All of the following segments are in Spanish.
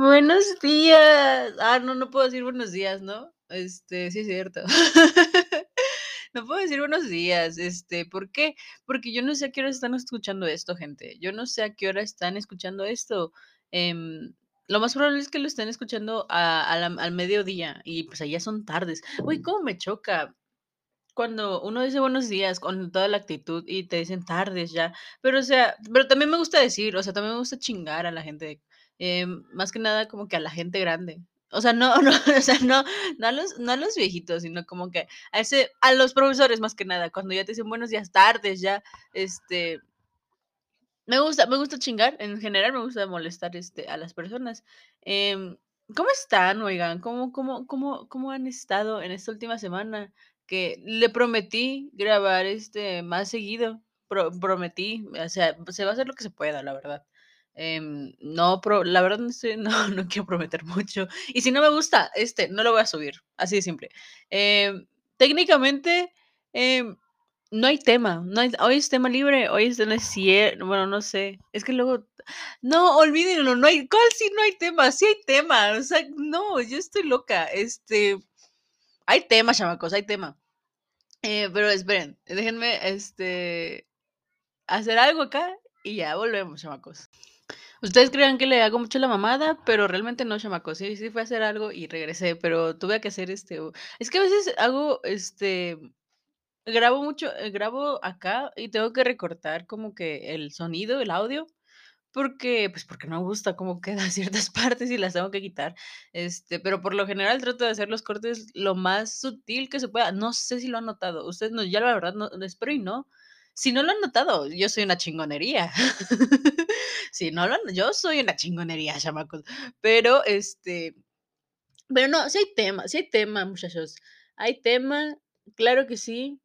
Buenos días. Ah, no, no puedo decir buenos días, ¿no? Este, sí es cierto. No puedo decir buenos días, este, ¿por qué? Porque yo no sé a qué hora están escuchando esto, gente. Yo no sé a qué hora están escuchando esto. Em, lo más probable es que lo estén escuchando a, la- al mediodía y pues allá son tardes. Uy, cómo me choca cuando uno dice buenos días con toda la actitud y te dicen tardes ya. Pero o sea, pero también me gusta decir, o sea, también me gusta chingar a la gente. Em, más que nada como que a la gente grande. O sea, no, no, o sea, no, no a los, no a los viejitos, sino como que a ese, a los profesores más que nada, cuando ya te dicen buenos días, tardes, ya, este, me gusta, me gusta chingar, en general me gusta molestar, este, a las personas. Em, ¿cómo están, oigan? ¿Cómo cómo cómo cómo han estado en esta última semana? Que le prometí grabar, este, más seguido, pro prometí, o sea, se va a hacer lo que se pueda, la verdad. Em, no pro la verdad no no quiero prometer mucho, y si no me gusta, este, no lo voy a subir, así de simple. Em, técnicamente, em no hay tema, no hoy es tema libre, hoy es no es cier bueno, no sé, es que luego no, olvídenlo, no hay ¿cuál sí no hay tema? Sí hay tema, o sea, no, yo estoy loca, este, hay tema, chamacos, hay tema. Eh, pero esperen, déjenme, este, hacer algo acá y ya volvemos, chamacos. Ustedes crean que le hago mucho la mamada, pero realmente no, chamacos, sí, sí fue a hacer algo y regresé, pero tuve que hacer, este, es que a veces hago, este Grabo mucho, eh, grabo acá y tengo que recortar como que el sonido, el audio, porque, pues, porque no gusta cómo quedan ciertas partes y las tengo que quitar. Este, pero por lo general trato de hacer los cortes lo más sutil que se pueda. No sé si lo han notado. Ustedes no, ya la verdad no, espero y no. Si no lo han notado, yo soy una chingonería. Si no lo han, yo soy una chingonería, chamacos. Pero, este, pero no, sí hay tema, sí hay tema, muchachos. Hay tema, claro que sí.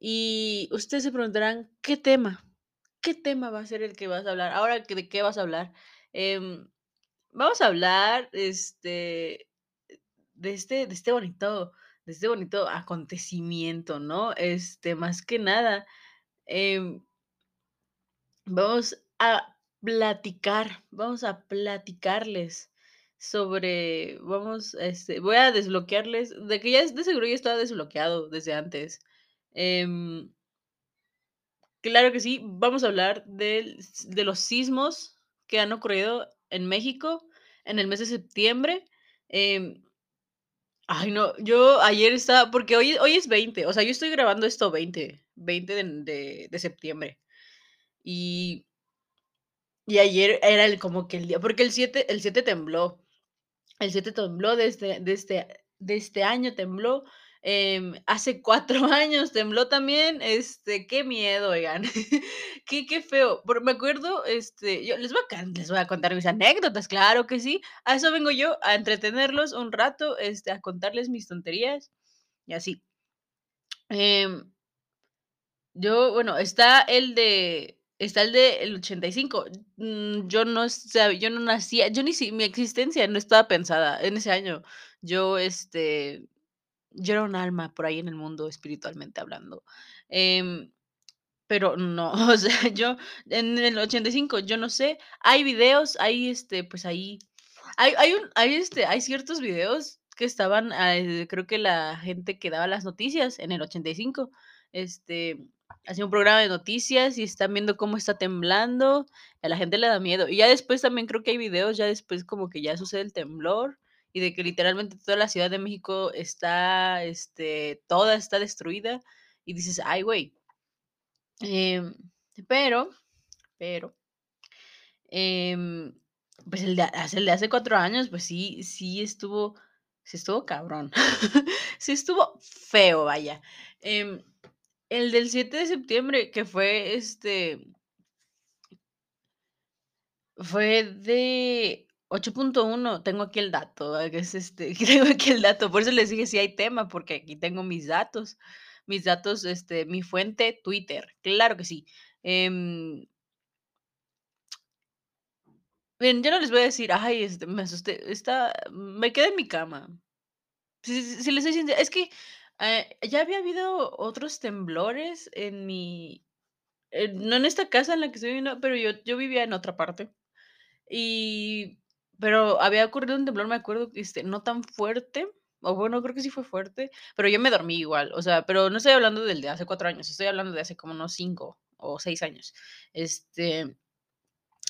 Y ustedes se preguntarán, ¿qué tema? ¿Qué tema va a ser el que vas a hablar? Ahora, ¿de qué vas a hablar? Em, vamos a hablar, este, de este, de este bonito, de este bonito acontecimiento, ¿no? Este, más que nada, em, vamos a platicar, vamos a platicarles sobre, vamos, este, voy a desbloquearles, de que ya de seguro ya estaba desbloqueado desde antes. Em, Claro que sí, vamos a hablar del s de los sismos que han ocurrido en México en el mes de septiembre. Em, ay, no, yo ayer estaba porque hoy hoy es 20, o sea, yo estoy grabando esto 20, 20 de de de septiembre. Y y ayer era el como que el día porque el 7 el 7 tembló. El 7 tembló de este de este de este año tembló, em, hace 4 años tembló también, este, qué miedo, oigan, qué qué feo. Pero me acuerdo, este, yo les voy a les voy a contar mis anécdotas, claro que sí, a eso vengo yo, a entretenerlos un rato, este, a contarles mis tonterías y así. Em, yo, bueno, está el de está el de el 85. Mm, yo no sab yo no nacía, yo ni si mi existencia no estaba pensada en ese año. Yo, este, yo era un alma por ahí en el mundo espiritualmente hablando. Em, pero no, o sea, yo en el 85, yo no sé, hay videos, hay, este, pues ahí hay hay hay, este, hay ciertos videos que estaban, ah, eh, creo que la gente que daba las noticias en el 85, este, hacía un programa de noticias y están viendo cómo está temblando, a la gente le da miedo. Y ya después también creo que hay videos, ya después como que ya sucede el temblor y de que literalmente toda la Ciudad de México está, este, toda está destruida y dices: "Ay, güey". Em, pero pero Em, pues el de hace el de hace 4 años, pues sí sí estuvo sí estuvo cabrón. Sí estuvo feo, vaya. Em, el del 7 de septiembre, que fue, este, fue de ocho punto uno tengo aquí el dato, que es, este, tengo aquí el dato, por eso les dije si hay tema, porque aquí tengo mis datos, mis datos, este, mi fuente, Twitter, claro que sí. Em Miren, yo no les voy a decir: "Ay, este, me asusté", está me quedé en mi cama. Si les soy sincera, es que, eh, ya había habido otros temblores en mi eh, no en esta casa en la que estoy viviendo, pero yo yo vivía en otra parte. Y Pero había ocurrido un temblor, me acuerdo, este, no tan fuerte, o bueno, creo que sí fue fuerte, pero yo me dormí igual, o sea, pero no estoy hablando del de hace 4 años, estoy hablando de hace como unos 5 o 6 años. Este,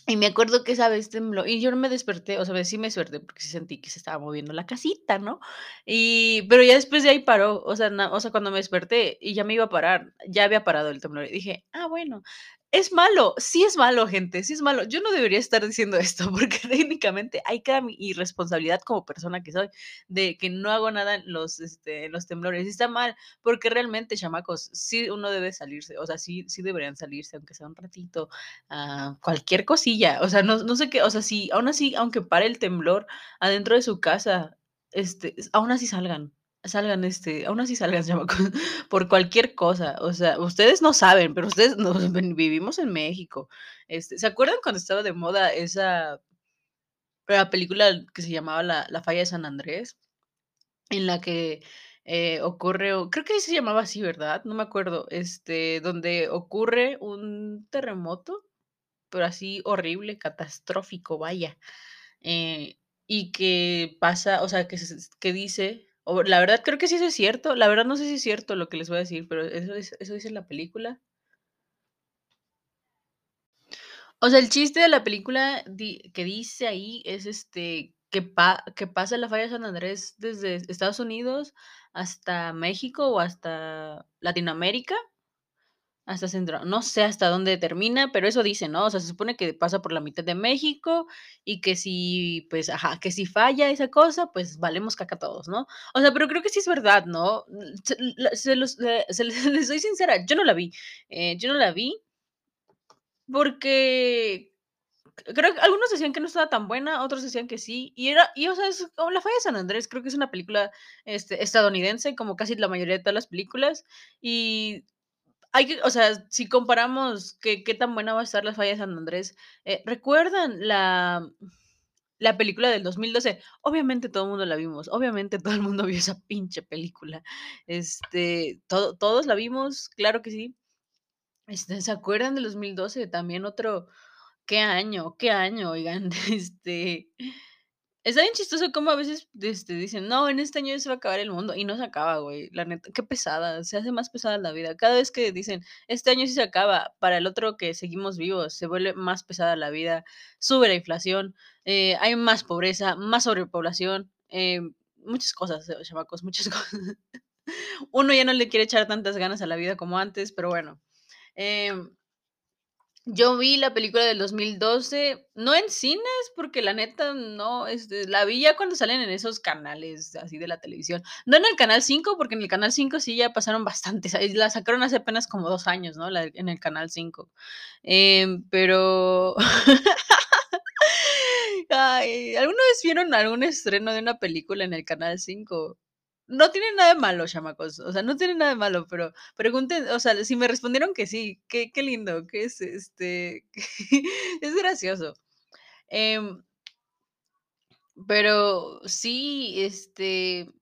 y me acuerdo que esa vez tembló y yo no me desperté, o sea, sí me desperté porque sí sentí que se estaba moviendo la casita, ¿no? Y pero ya después de ahí paró, o sea, na o sea, cuando me desperté y ya me iba a parar, ya había parado el temblor y dije: "Ah, bueno, es malo". Sí es malo, gente, sí es malo. Yo no debería estar diciendo esto porque técnicamente queda mi irresponsabilidad como persona que soy, de que no hago nada en los, este, los temblores. Y está mal, porque realmente, chamacos, sí uno debe salirse, o sea, sí sí deberían salirse, aunque sea un ratito, a cualquier cosilla, o sea, no no sé qué, o sea, si aún así, aunque pare el temblor adentro de su casa, este, aún así salgan, salgan, este, aún así salgan, por cualquier cosa, o sea, ustedes no saben, pero ustedes no ven vivimos en México. Este, ¿se acuerdan cuando estaba de moda esa la película que se llamaba La La falla de San Andrés? En la que, eh, ocurre, creo que se llamaba así, ¿verdad? No me acuerdo, este, donde ocurre un terremoto, pero así horrible, catastrófico, vaya, eh, y que pasa, o sea, que que dice, la verdad creo que sí eso es cierto, la verdad no sé si es cierto lo que les voy a decir, pero eso eso dice la película. O sea, el chiste de la película que dice ahí es, este, que pa que pasa la falla de San Andrés desde Estados Unidos hasta México o hasta Latinoamérica. Hasta Centro no sé hasta dónde termina, pero eso dice, ¿no? O sea, se supone que pasa por la mitad de México y que si, pues, ajá, que si falla esa cosa, pues valemos caca todos, ¿no? O sea, pero creo que sí es verdad, ¿no? Mm, se se los eh, se les les soy sincera, yo no la vi, eh, yo no la vi porque creo que algunos decían que no estaba tan buena, otros decían que sí, y era y, o sea, es como La falla de San Andrés, creo que es una película, este, estadounidense, como casi la mayoría de todas las películas, y hay que o sea, si comparamos qué qué tan buena va a estar La falla de San Andrés, eh, ¿recuerdan la la película del 2012? Obviamente todo el mundo la vimos, obviamente todo el mundo vio esa pinche película, este, todo todos la vimos, claro que sí. Este, ¿se acuerdan del 2012? También otro qué año, qué año, oigan, este, está bien chistoso cómo a veces, este, dicen: "No, en este año se va a acabar el mundo", y no se acaba, güey, la neta, qué pesada, se hace más pesada la vida. Cada vez que dicen: "Este año sí se acaba", para el otro que seguimos vivos, se vuelve más pesada la vida, sube la inflación, eh, hay más pobreza, más sobrepoblación, eh, muchas cosas, eh, chamacos, muchas cosas. Uno ya no le quiere echar tantas ganas a la vida como antes, pero bueno, em, yo vi la película del 2012, no en cines, porque la neta no, este, la vi ya cuando salen en esos canales así de la televisión. No en el canal 5, porque en el canal 5 sí ya pasaron bastantes, la sacaron hace apenas como 2 años, ¿no? En el canal 5, em, pero Ay, ¿alguna vez vieron algún estreno de una película en el canal 5? No tiene nada de malo, chamacos, o sea, no tiene nada de malo, pero pregunten, o sea, si me respondieron que sí, qué qué lindo, que es, este, es gracioso, em pero sí, este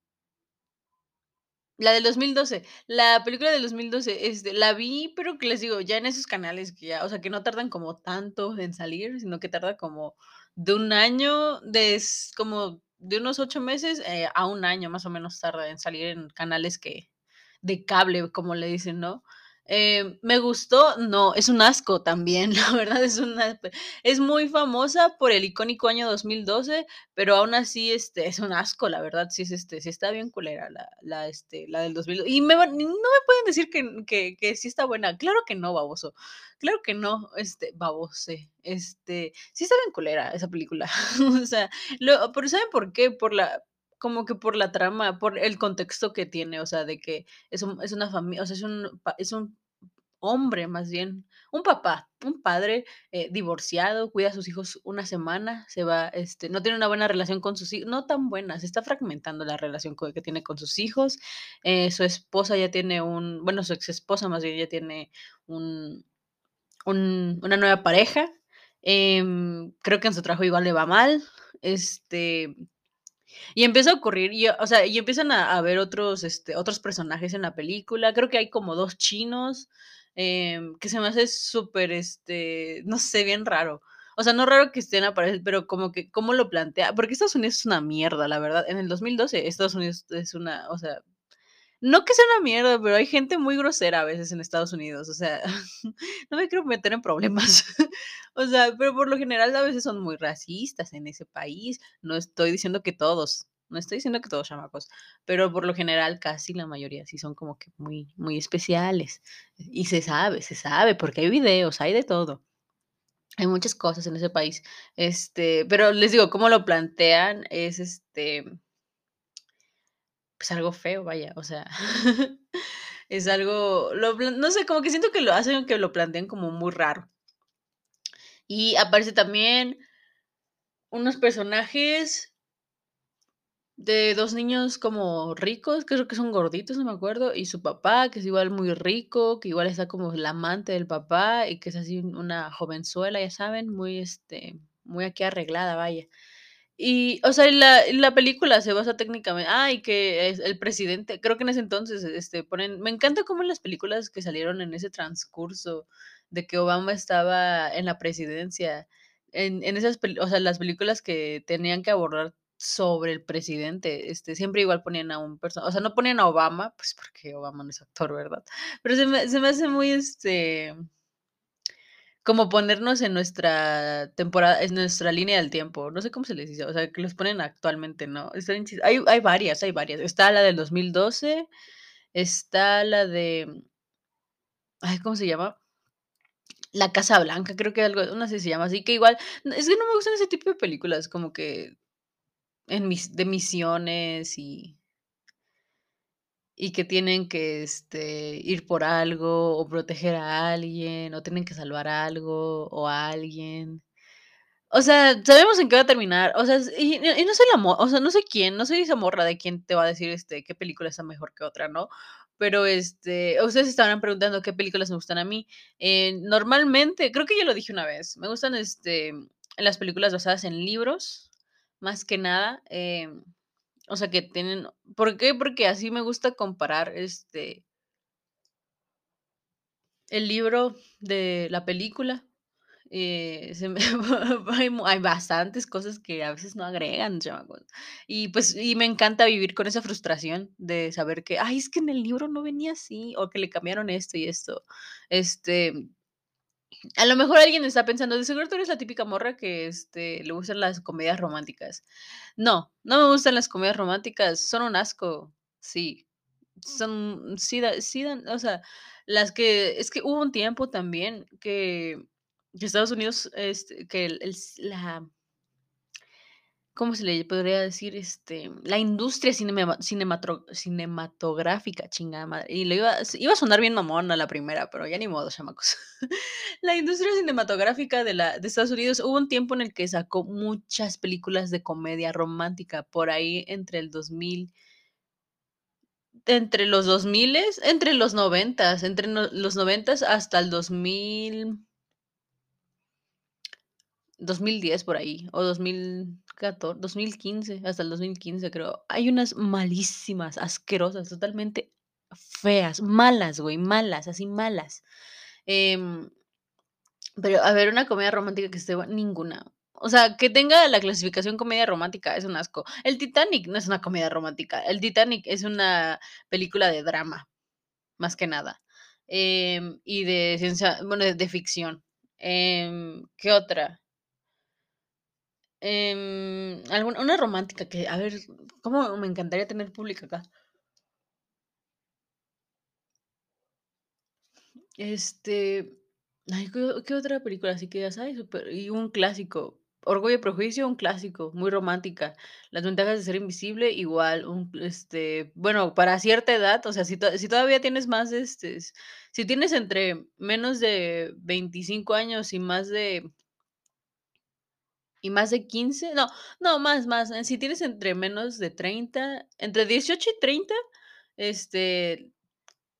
la del 2012, la película del 2012, este, la vi, pero que les digo, ya en esos canales que ya, o sea, que no tardan como tanto en salir, sino que tarda como de 1 año, des como de unos 8 meses, eh, a 1 año, más o menos, tarda en salir en canales que de cable, como le dicen, ¿no? Eh, ¿me gustó? No, es un asco también, la verdad es una es muy famosa por el icónico año 2012, pero aún así, este, es un asco, la verdad, sí es, este, sí está bien culera la la, este, la del 2000 y me no me pueden decir que que que sí está buena, claro que no, baboso, claro que no, este, babose, este, sí está bien culera esa película, o sea, lo pero, ¿saben por qué? Por la como que por la trama, por el contexto que tiene, o sea, de que es un es una fami o sea, es un es un hombre, más bien, un papá, un padre, eh, divorciado, cuida a sus hijos una semana, se va, este, no tiene una buena relación con sus hi no tan buena, se está fragmentando la relación que tiene con sus hijos, eh, su esposa ya tiene un bueno, su exesposa, más bien, ya tiene un un una nueva pareja, em, creo que en su trabajo igual le va mal, este, y empieza a ocurrir, y, o sea, y empiezan a haber otros, este, otros personajes en la película, creo que hay como 2 chinos, em, que se me hace súper, este, no sé, bien raro. O sea, no raro que estén apareciendo, pero como que, ¿cómo lo plantea? Porque Estados Unidos es una mierda, la verdad. En el 2012, Estados Unidos es una, o sea, no que sea una mierda, pero hay gente muy grosera a veces en Estados Unidos. O sea, no me quiero meter en problemas. o sea, pero por lo general a veces son muy racistas en ese país. No estoy diciendo que todos, no estoy diciendo que todos chamacos, pero por lo general casi la mayoría sí son como que muy, muy especiales. Y se sabe, se sabe, porque hay videos, hay de todo. Hay muchas cosas en ese país. Este, pero les digo, cómo lo plantean es este pues algo feo, vaya, o sea, es algo, lo no sé, como que siento que lo hacen, que lo plantean como muy raro. Y aparece también unos personajes de dos niños como ricos, creo que son gorditos, no me acuerdo, y su papá, que es igual muy rico, que igual está como el amante del papá y que es así una jovenzuela, ya saben, muy este, muy aquí arreglada, vaya. Y, o sea, la, la película se basa técnicamente, ah, que el presidente, creo que en ese entonces, este, ponen, me encanta cómo en las películas que salieron en ese transcurso de que Obama estaba en la presidencia, en, en esas, o sea, las películas que tenían que abordar sobre el presidente, este, siempre igual ponían a un personaje, o sea, no ponían a Obama, pues porque Obama no es actor, ¿verdad? Pero se me, se me hace muy, este, como ponernos en nuestra temporada, en nuestra línea del tiempo. No sé cómo se les dice, o sea, que los ponen actualmente, ¿no? hay, hay varias, hay varias. Está la del 2012, está la de. Ay, ¿cómo se llama? La Casa Blanca, creo que algo, una se llama así, que igual. Es que no me gustan ese tipo de películas, como que. En mis, de misiones y y que tienen que este, ir por algo o proteger a alguien o tienen que salvar algo o a alguien. O sea, sabemos en qué va a terminar. O sea, y, no soy la o sea, no sé quién, no soy esa morra de quién te va a decir este qué película está mejor que otra, ¿no? Pero este, ustedes estaban preguntando qué películas me gustan a mí. Eh, normalmente, creo que ya lo dije una vez, me gustan este las películas basadas en libros, más que nada. Eh, o sea, que tienen ¿por qué? Porque así me gusta comparar, este el libro de la película, eh, hay bastantes cosas que a veces no agregan, chamacos. Y, pues, y me encanta vivir con esa frustración de saber que: "Ay, es que en el libro no venía así, o que le cambiaron esto y esto". Este a lo mejor alguien está pensando, de seguro tú eres la típica morra que, este, le gustan las comedias románticas. No, no me gustan las comedias románticas, son un asco. Sí, son, sí, sí dan, o sea, las que, es que hubo un tiempo también que, Estados Unidos, este, que el, la, ¿cómo se le podría decir? Este, la industria cinematográfica, chingada madre. Y le iba, iba a sonar bien mamón a la primera, pero ya ni modo, chamacos. la industria cinematográfica de, la, de Estados Unidos hubo un tiempo en el que sacó muchas películas de comedia romántica, por ahí entre el 2000 entre los 2000, entre los 90, entre los 90 hasta el 2000 2010 por ahí, o 2014, 2015, hasta el 2015 creo. Hay unas malísimas, asquerosas, totalmente feas, malas, güey, malas, así malas. Em, pero a ver, una comedia romántica que esté ninguna. O sea, que tenga la clasificación comedia romántica es un asco. El Titanic no es una comedia romántica. El Titanic es una película de drama, más que nada. Em, y de ciencia, bueno, de, ficción. Em, ¿Qué otra? Em, alguna una romántica que, a ver, cómo me encantaría tener pública acá. Este, ay, ¿qué, otra película así que ya sabes? y un clásico. Orgullo y Prejuicio, un clásico, muy romántica. Las ventajas de ser invisible, igual, un, este, bueno, para cierta edad, o sea, si, si todavía tienes más, este, si tienes entre menos de 25 años y más de ¿Y más de 15? No, no, más, más. Eh, si tienes entre menos de 30, entre 18 y 30, este,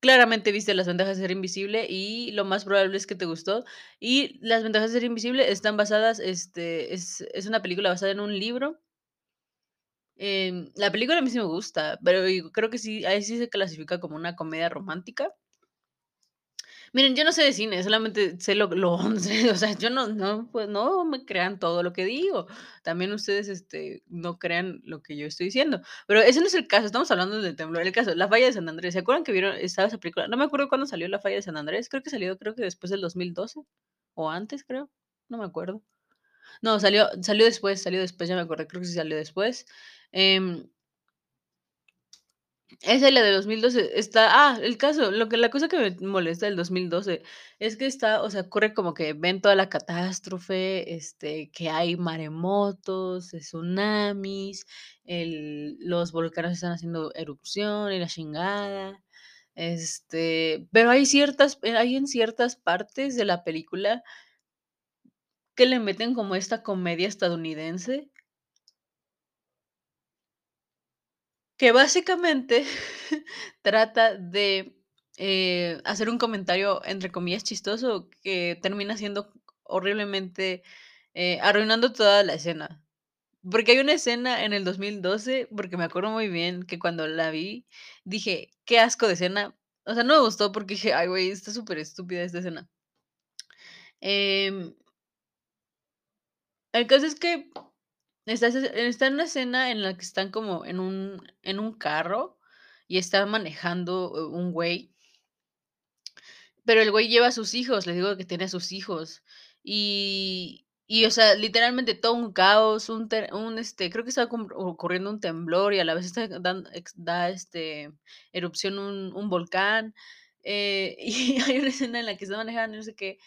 claramente viste las ventajas de ser invisible y lo más probable es que te gustó. Y las ventajas de ser invisible están basadas, este, es, es una película basada en un libro. Em, la película a mí sí me gusta, pero creo que sí, ahí sí se clasifica como una comedia romántica. Miren, yo no sé de cine, solamente sé lo lo o sea, yo no no, pues, no me crean todo lo que digo. También ustedes, este, no crean lo que yo estoy diciendo. Pero ese no es el caso, estamos hablando del temblor. El caso, La Falla de San Andrés, ¿se acuerdan que vieron estaba esa película? No me acuerdo cuándo salió La Falla de San Andrés, creo que salió, creo que después del 2012 o antes, creo, no me acuerdo. No, salió salió después, salió después, ya me acordé, creo que sí salió después. Em esa es la de 2012, está ah, el caso, lo que la cosa que me molesta del 2012 es que está, o sea, ocurre como que ven toda la catástrofe, este, que hay maremotos, tsunamis, el los volcanes están haciendo erupción y la chingada, este, pero hay ciertas eh, hay en ciertas partes de la película que le meten como esta comedia estadounidense Que básicamente trata de, eh, hacer un comentario, entre comillas, chistoso, que termina siendo horriblemente, eh, arruinando toda la escena. Porque hay una escena en el 2012, porque me acuerdo muy bien que cuando la vi, dije: "Qué asco de escena". O sea, no me gustó porque dije: "Ay, güey, está súper estúpida esta escena". Em el caso es que Está está en una escena en la que están como en un en un carro y está manejando, u un güey pero el güey lleva a sus hijos, les digo que tiene a sus hijos. Y y, o sea, literalmente todo un caos, un este, creo que como ocurriendo un temblor y a la vez está dan ex da, este, erupción un un volcán, eh, y hay una escena en la que está manejando no sé qué,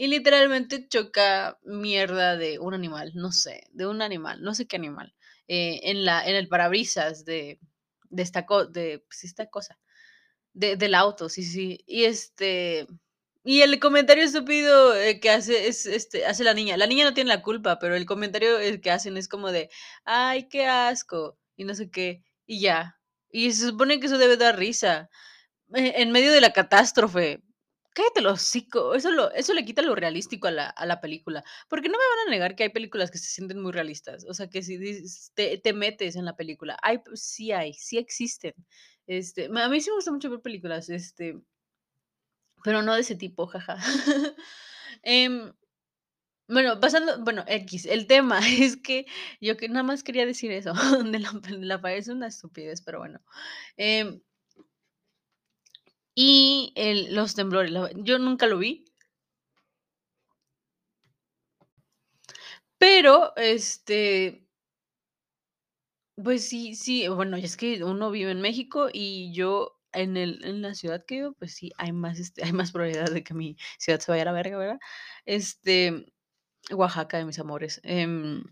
y literalmente choca mierda de un animal, no sé, de un animal, no sé qué animal, eh, en la en el parabrisas de de esta de, pues, esta cosa, de del auto, sí, sí. Y, este, y el comentario estúpido, eh, que hace es, este, hace la niña. La niña no tiene la culpa, pero el comentario, eh, que hacen es como de: "Ay, qué asco", y no sé qué, y ya. Y se supone que eso debe dar risa, en medio de la catástrofe. Cállate el hocico, eso lo eso le quita lo realístico a la a la película, porque no me van a negar que hay películas que se sienten muy realistas, o sea, que si te te metes en la película. Hay, sí hay, sí existen. Este, a mí sí me gusta mucho ver películas, este pero no de ese tipo, jaja. Em, bueno, pasando, bueno, equis, el tema es que yo que nada más quería decir eso, de la de la es una estupidez, pero bueno. Em y el los temblores, yo nunca lo vi. Pero, este pues sí sí, bueno, es que uno vive en México y yo en el en la ciudad que vivo, pues sí, hay más, este, hay más probabilidad de que mi ciudad se vaya a la verga, ¿verdad? Este, Oaxaca de mis amores, em,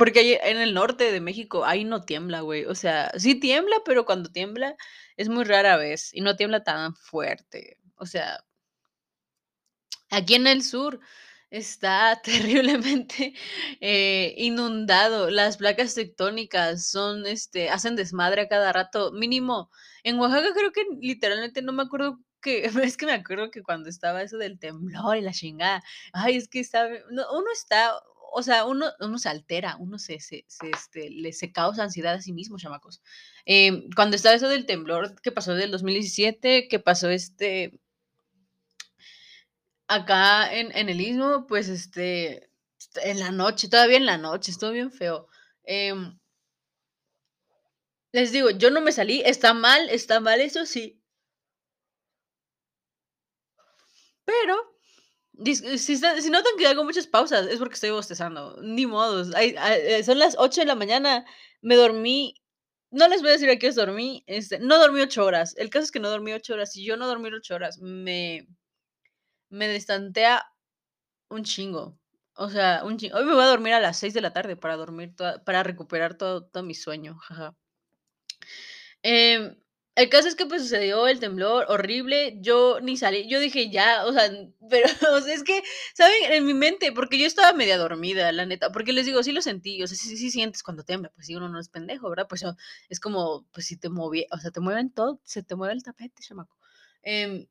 porque ahí en el norte de México, ahí no tiembla, güey, o sea, sí tiembla, pero cuando tiembla es muy rara vez y no tiembla tan fuerte, o sea aquí en el sur está terriblemente, eh, inundado, las placas tectónicas son, este, hacen desmadre a cada rato, mínimo, en Oaxaca creo que literalmente no me acuerdo que es que me acuerdo que cuando estaba eso del temblor y la chingada, ay, es que está no, uno está, o sea, uno uno se altera, uno se se este, le se causa ansiedad a sí mismo, chamacos. Em, cuando estaba eso del temblor que pasó del 2017, que pasó, este acá en en el Istmo, pues, este, en la noche, todavía en la noche, estuvo bien feo, em les digo, yo no me salí, está mal, está mal, eso sí. Pero, si está si notan que hago muchas pausas, es porque estoy bostezando, ni modos, hay hay eh, son las 8 de la mañana, me dormí, no les voy a decir a qué horas dormí, este, no dormí 8 horas, el caso es que no dormí 8 horas, y yo no dormir 8 horas me me destantea un chingo, o sea, un chingo. Hoy me voy a dormir a las 6 de la tarde para dormir toda para recuperar todo todo mi sueño, jaja. Em, el caso es que, pues, sucedió el temblor horrible, yo ni salí, yo dije: "Ya", o sea, pero, es que, ¿saben? En mi mente, porque yo estaba media dormida, la neta, porque les digo, sí lo sentí, o sea, sí sí sientes cuando tiembla, pues sí, uno no es pendejo, ¿verdad? Pues, es como, pues, si te movi o sea, te mueven todo, se te mueve el tapete, chamaco. Em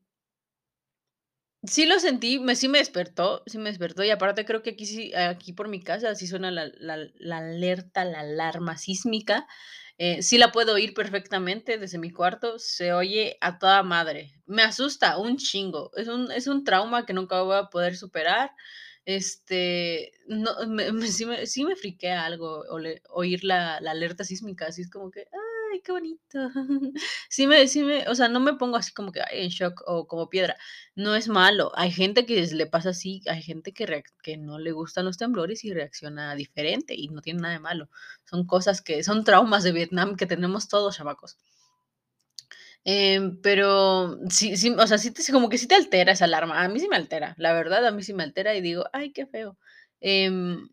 sí lo sentí, me sí me despertó, sí me despertó, y aparte creo que aquí sí aquí por mi casa sí suena la la alerta, la alarma sísmica, Eh, sí la puedo oír perfectamente desde mi cuarto, se oye a toda madre. Me asusta un chingo, es un es un trauma que nunca voy a poder superar. Este, no, me me sí me sí me friquea algo oír la la alerta sísmica, así es como que, ay, qué bonito. Sí me sí me o sea, no me pongo así como que, ay, en shock o como piedra. No es malo. Hay gente que le pasa así, hay gente que que no le gustan los temblores y reacciona diferente, y no tiene nada de malo. Son cosas que son traumas de Vietnam que tenemos todos, chamacos. Em, pero sí sí, o sea, sí como que sí te altera esa alarma. A mí sí me altera, la verdad, a mí sí me altera y digo: "Ay, qué feo". Em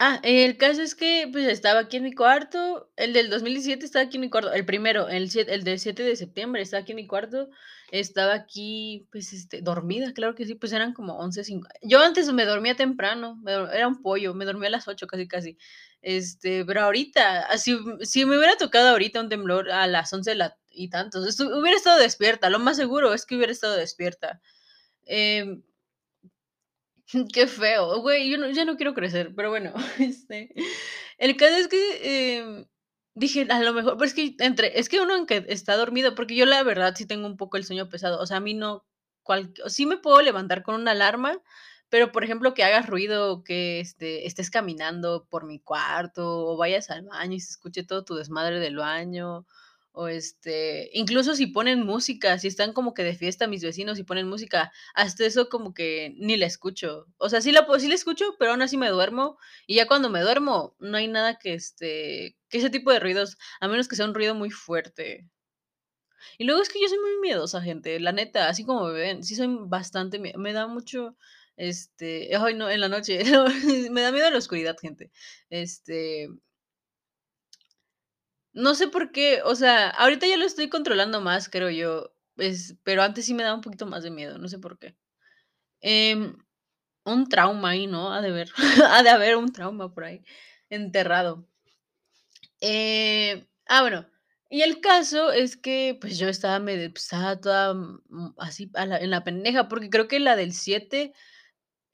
Ah, el caso es que, pues, estaba aquí en mi cuarto, el del 2017 estaba aquí en mi cuarto, el primero, el siete el del 7 de septiembre estaba aquí en mi cuarto, estaba aquí, pues, este, dormida, claro que sí, pues, eran como 11:05. Yo antes me dormía temprano, me era un pollo, me dormía a las 8 casi, casi. Este, pero ahorita, así, si me hubiera tocado ahorita un temblor a las 11 la y tantos, hubiera estado despierta, lo más seguro es que hubiera estado despierta. Em Qué feo, güey, yo no ya no quiero crecer, pero bueno, este, el caso es que, em, dije: "A lo mejor", pero es que entre es que uno que está dormido, porque yo la verdad sí tengo un poco el sueño pesado, o sea, a mí no cual sí me puedo levantar con una alarma, pero, por ejemplo, que hagas ruido, que, este, estés caminando por mi cuarto, o vayas al baño y se escuche todo tu desmadre del baño, o, este, incluso si ponen música, si están como que de fiesta mis vecinos y ponen música, hasta eso como que ni la escucho. O sea, sí la sí la escucho, pero aún así me duermo, y ya cuando me duermo, no hay nada que, este, que ese tipo de ruidos, a menos que sea un ruido muy fuerte. Y luego es que yo soy muy miedosa, gente, la neta, así como me ven, sí soy bastante me da mucho, este, ay no, en la noche, me da miedo la oscuridad, gente. Este no sé por qué, o sea, ahorita ya lo estoy controlando más, creo yo, es pero antes sí me daba un poquito más de miedo, no sé por qué. Em, un trauma ahí, ¿no? Ha de haber, ha de haber un trauma por ahí enterrado. Eh, ah, bueno, y el caso es que, pues, yo estaba medio, pues, estaba toda, mm, así en la pendeja, porque creo que la del 7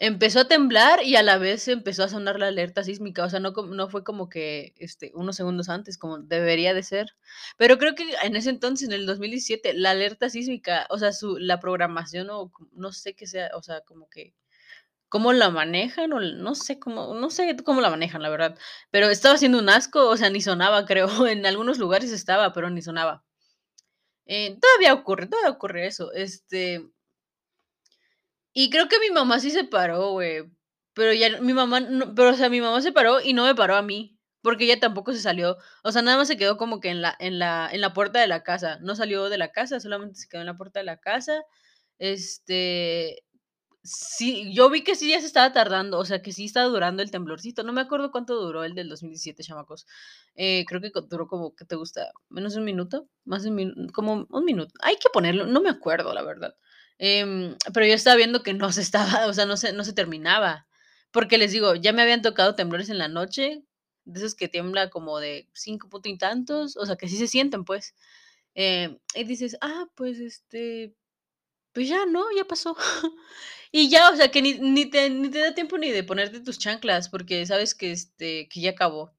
empezó a temblar y a la vez empezó a sonar la alerta sísmica, o sea, no no fue como que, este, unos segundos antes, como debería de ser. Pero creo que en ese entonces, en el 2017, la alerta sísmica, o sea, su la programación o no sé qué sea, o sea, como que cómo la manejan o no sé cómo no sé cómo la manejan, la verdad, pero estaba haciendo un asco, o sea, ni sonaba, creo, en algunos lugares estaba, pero ni sonaba. Eh, todavía ocurre, todavía ocurre eso, este y creo que mi mamá sí se paró, güey, pero ya mi mamá no pero, o sea, mi mamá se paró y no me paró a mí, porque ella tampoco se salió, o sea, nada más se quedó como que en la en la en la puerta de la casa, no salió de la casa, solamente se quedó en la puerta de la casa, este, sí, yo vi que sí ya se estaba tardando, o sea, que sí estaba durando el temblorcito, no me acuerdo cuánto duró el del 2017, chamacos, eh, creo que duró como, ¿qué te gusta? ¿Menos un minuto? ¿Más de un minu? Como un minuto, hay que ponerlo, no me acuerdo, la verdad. Em, pero yo estaba viendo que no se estaba, o sea, no se no se terminaba, porque les digo, ya me habían tocado temblores en la noche, de esos que tiembla como de 5 punto y tantos, o sea, que sí se sienten, pues, em, y dices: "Ah, pues, este, pues ya, ¿no? Ya pasó". Y ya, o sea, que ni ni te ni te da tiempo ni de ponerte tus chanclas, porque sabes que, este, que ya acabó.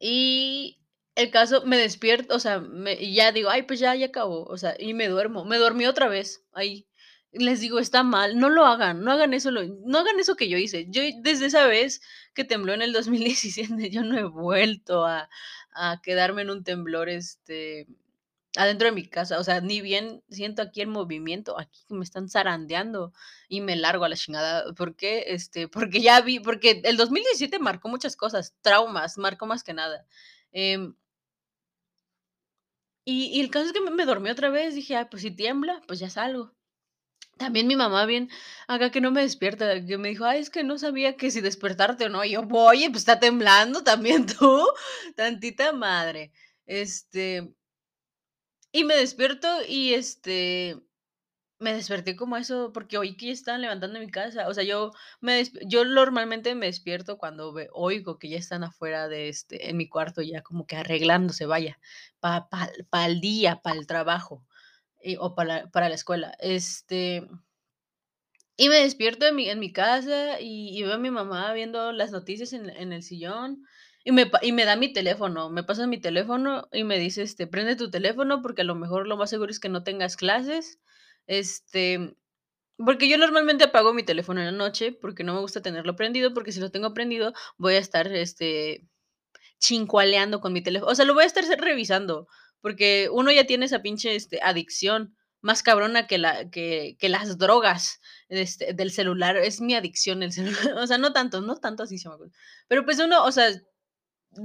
Y el caso, me despierto, o sea, me ya digo: "Ay, pues ya, ya acabó", o sea, y me duermo, me dormí otra vez ahí. Les digo: "Está mal, no lo hagan, no hagan eso no hagan eso que yo hice". Yo desde esa vez que tembló en el 2017, yo no he vuelto a a quedarme en un temblor, este, adentro de mi casa, o sea, ni bien siento aquí el movimiento, aquí me están zarandeando y me largo a la chingada, ¿por qué? Este, porque ya vi porque el 2017 marcó muchas cosas, traumas, marcó más que nada, em y el caso es que me dormí otra vez, dije: "Ay, pues si tiembla, pues ya salgo". También mi mamá bien acá que no me despierta, que me dijo: "Ay, es que no sabía que si despertarte o no", y yo: "Oye, pues está temblando también tú, tantita madre". Este y me despierto y, este, me desperté como eso, porque oí que ya estaban levantando mi casa, o sea, yo me yo normalmente me despierto cuando oigo que ya están afuera de, este, en mi cuarto, ya como que arreglándose, vaya, pa pa para el día, para el trabajo, y o para para la escuela, este Y me despierto en mi en mi casa, y y veo a mi mamá viendo las noticias en en el sillón, y me pa y me da mi teléfono, me pasa mi teléfono y me dice, este: "Prende tu teléfono, porque a lo mejor lo más seguro es que no tengas clases", este, porque yo normalmente apago mi teléfono en la noche, porque no me gusta tenerlo prendido, porque si lo tengo prendido voy a estar, este, chincualeando con mi teléfono, o sea, lo voy a estar se revisando, porque uno ya tiene esa pinche, este, adicción más cabrona que la que que las drogas, este, del celular, es mi adicción el celular, o sea, no tanto, no tanto así, chamacos, pero, pues, uno, o sea,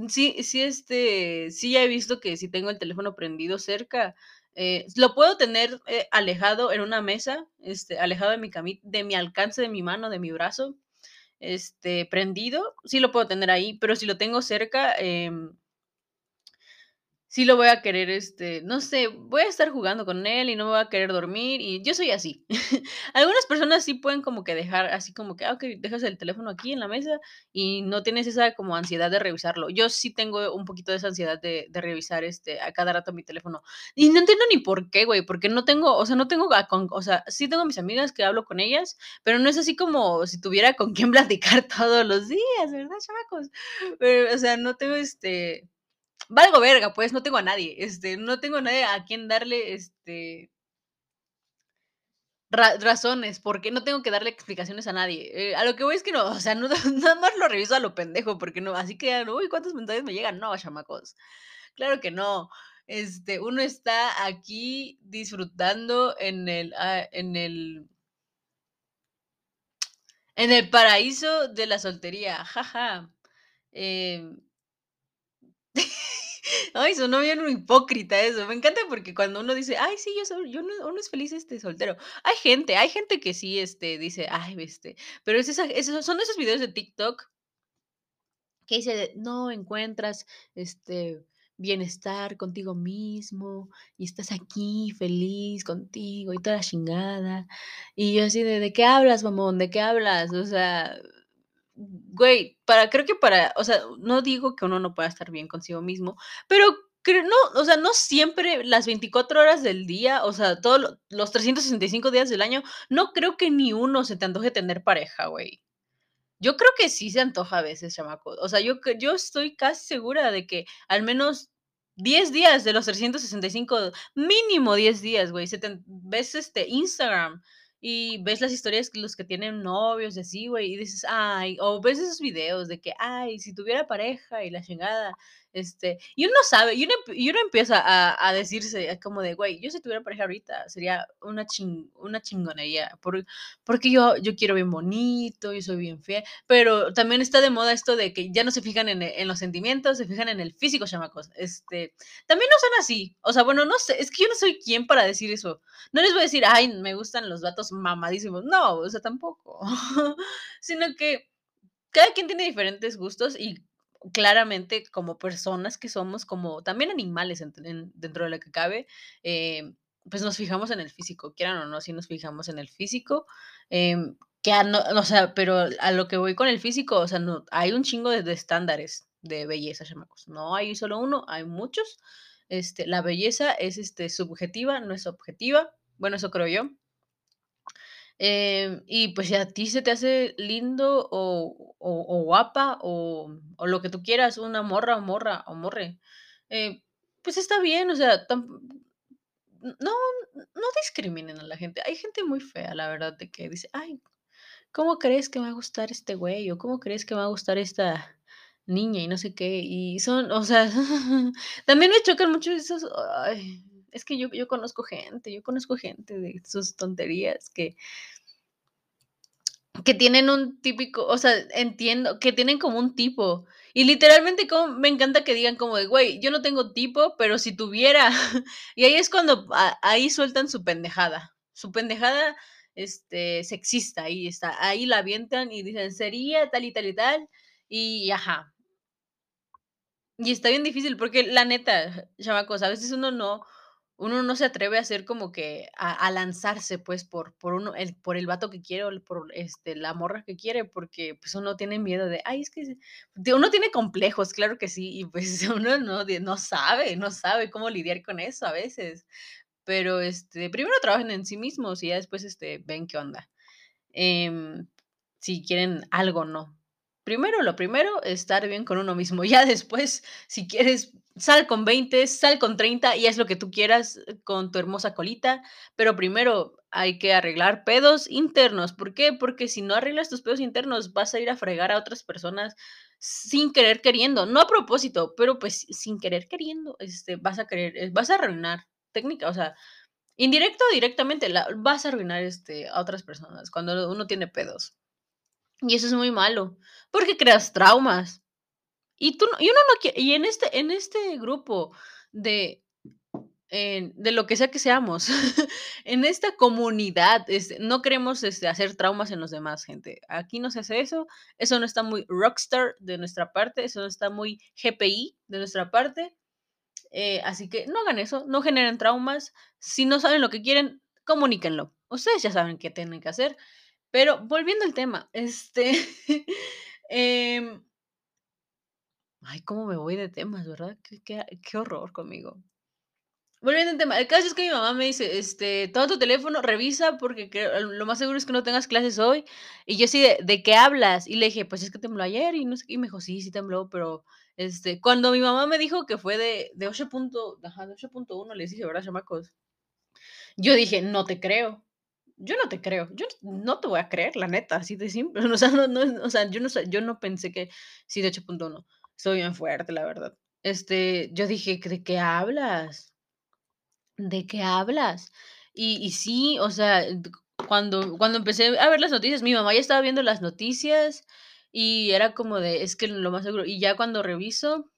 sí sí, este, sí ya he visto que si tengo el teléfono prendido cerca, eh, lo puedo tener, eh, alejado en una mesa, este, alejado de mi de mi alcance de mi mano, de mi brazo, este, prendido, sí lo puedo tener ahí, pero si lo tengo cerca, em sí lo voy a querer, este, no sé, voy a estar jugando con él y no me voy a querer dormir, y yo soy así. Algunas personas sí pueden como que dejar así como que, ah, okey, dejas el teléfono aquí en la mesa y no tienes esa como ansiedad de revisarlo. Yo sí tengo un poquito de esa ansiedad de de revisar, este, a cada rato mi teléfono. Y no entiendo ni por qué, güey, porque no tengo, o sea, no tengo a con o sea, sí tengo a mis amigas que hablo con ellas, pero no es así como si tuviera con quién platicar todos los días, ¿verdad, chamacos? Pero, o sea, no tengo, este, valgo verga, pues, no tengo a nadie, este, no tengo a nadie a quien darle, este ra razones, porque no tengo que darle explicaciones a nadie, eh, a lo que voy es que no, o sea, no nada más lo reviso a lo pendejo, porque no, así que "Uy, ¿cuántos mensajes me llegan?". No, chamacos, claro que no, este, uno está aquí disfrutando en el, ah, en el en el paraíso de la soltería, ja, ja, em Ay, sonó bien hipócrita eso. Me encanta porque cuando uno dice: "Ay, sí, yo soy yo uno uno es feliz, este, soltero". Hay gente hay gente que sí, este, dice: "Ay, este", pero es esa son esos videos de TikTok que dice: "No encuentras, este, bienestar contigo mismo, y estás aquí feliz contigo y toda la chingada". Y yo así de: "¿De qué hablas, mamón? ¿De qué hablas?". O sea, güey, para creo que para, o sea, no digo que uno no pueda estar bien consigo mismo, pero no, o sea, no siempre las 24 horas del día, o sea, todos lo los 365 días del año, no creo que ni uno se te antoje tener pareja, güey. Yo creo que sí se antoja a veces, chamaco. O sea, yo yo estoy casi segura de que al menos 10 días de los 365, mínimo 10 días, güey, se ves, este, Instagram y ves las historias, los que tienen novios y así, güey, y dices: "Ay", o ves esos videos de que: "Ay, si tuviera pareja y la chingada", este, y uno sabe, y uno y uno empieza a a decirse como de: "Güey, yo si tuviera pareja ahorita sería una chin una chingonería", por porque yo yo quiero bien bonito, yo soy bien fiel, pero también está de moda esto de que ya no se fijan en en los sentimientos, se fijan en el físico, chamacos. Este, también no son así, o sea, bueno, no sé, es que yo no soy quién para decir eso. No les voy a decir: "Ay, me gustan los vatos mamadísimos". No, o sea, tampoco. Sino que cada quien tiene diferentes gustos y claramente como personas que somos, como también animales en en dentro de lo que cabe, eh, pues nos fijamos en el físico, quieran o no, sí nos fijamos en el físico, em, que no o sea, pero a lo que voy con el físico, o sea, no hay un chingo de de estándares de belleza, chamacos. No hay solo uno, hay muchos. Este, la belleza es, este, subjetiva, no es objetiva. Bueno, eso creo yo. Em, y pues si a ti se te hace lindo o o guapa o o lo que tú quieras, una morra o morra o morre, eh, pues está bien, o sea, no no discriminen a la gente. Hay gente muy fea, la verdad, de que dice: "Ay, ¿cómo crees que me va a gustar este güey? O, ¿cómo crees que me va a gustar esta niña?", y no sé qué. Y son, o sea, también me chocan mucho esos, es que yo yo conozco gente, yo conozco gente de sus tonterías que que tienen un típico, o sea, entiendo, que tienen como un tipo. Y literalmente como me encanta que digan como de: "Güey, yo no tengo tipo, pero si tuviera". Y ahí es cuando ahí sueltan su pendejada, su pendejada, este, sexista, ahí está, ahí la avientan y dicen: "Sería tal y tal y tal", y ajá. Y está bien difícil porque la neta, chamacos, a veces uno no uno no se atreve a hacer como que a a lanzarse, pues, por por uno el por el vato que quiere o por, este, la morra que quiere, porque, pues, uno tiene miedo de: "Ay, es que", uno tiene complejos, claro que sí, y pues uno no no sabe no sabe cómo lidiar con eso a veces. Pero, este, primero trabajen en sí mismos y ya después, este, ven qué onda. em, si quieren algo no. Primero, lo primero, estar bien con uno mismo. Ya después, si quieres, sal con 20, sal con 30 y haz lo que tú quieras eh, con tu hermosa colita. Pero primero hay que arreglar pedos internos. ¿Por qué? Porque si no arreglas tus pedos internos, vas a ir a fregar a otras personas sin querer queriendo. No a propósito, pero pues sin querer queriendo, este, vas a querer, eh, vas a arruinar técnica, o sea, indirecto o directamente, la, vas a arruinar este, a otras personas cuando uno tiene pedos. Y eso es muy malo, porque creas traumas. Y tú y uno no y en este, en este grupo de, de lo que sea que seamos, en esta comunidad, este, no queremos este, hacer traumas en los demás, gente. Aquí no se hace eso. Eso no está muy rockstar de nuestra parte, eso no está muy GPI de nuestra parte. Eh, así que no hagan eso, no generen traumas. Si no saben lo que quieren, comuníquenlo. Ustedes ya saben qué tienen que hacer. Pero volviendo al tema, este. em, ay, cómo me voy de temas, ¿verdad? Qué, horror conmigo. Volviendo al tema, el caso es que mi mamá me dice, este, toma tu teléfono, revisa, porque lo más seguro es que no tengas clases hoy. Y yo sí, ¿de, de qué hablas? Y le dije, pues es que tembló ayer, y no sé. Y me dijo, sí, sí tembló, pero este, cuando mi mamá me dijo que fue de, de 8 punto, ajá, de 8.1, les dije, ¿verdad, chamacos? Yo dije, no te creo. Yo no te creo. Yo no te voy a creer, la neta, así de simple. O sea, no, no, o sea, yo no, yo no pensé que sí de 8.1. Estoy bien fuerte, la verdad. Este, yo dije, ¿de qué hablas? ¿De qué hablas? Y, y sí, o sea, cuando, cuando empecé a ver las noticias, mi mamá ya estaba viendo las noticias y era como de, es que lo más seguro. Y ya cuando reviso,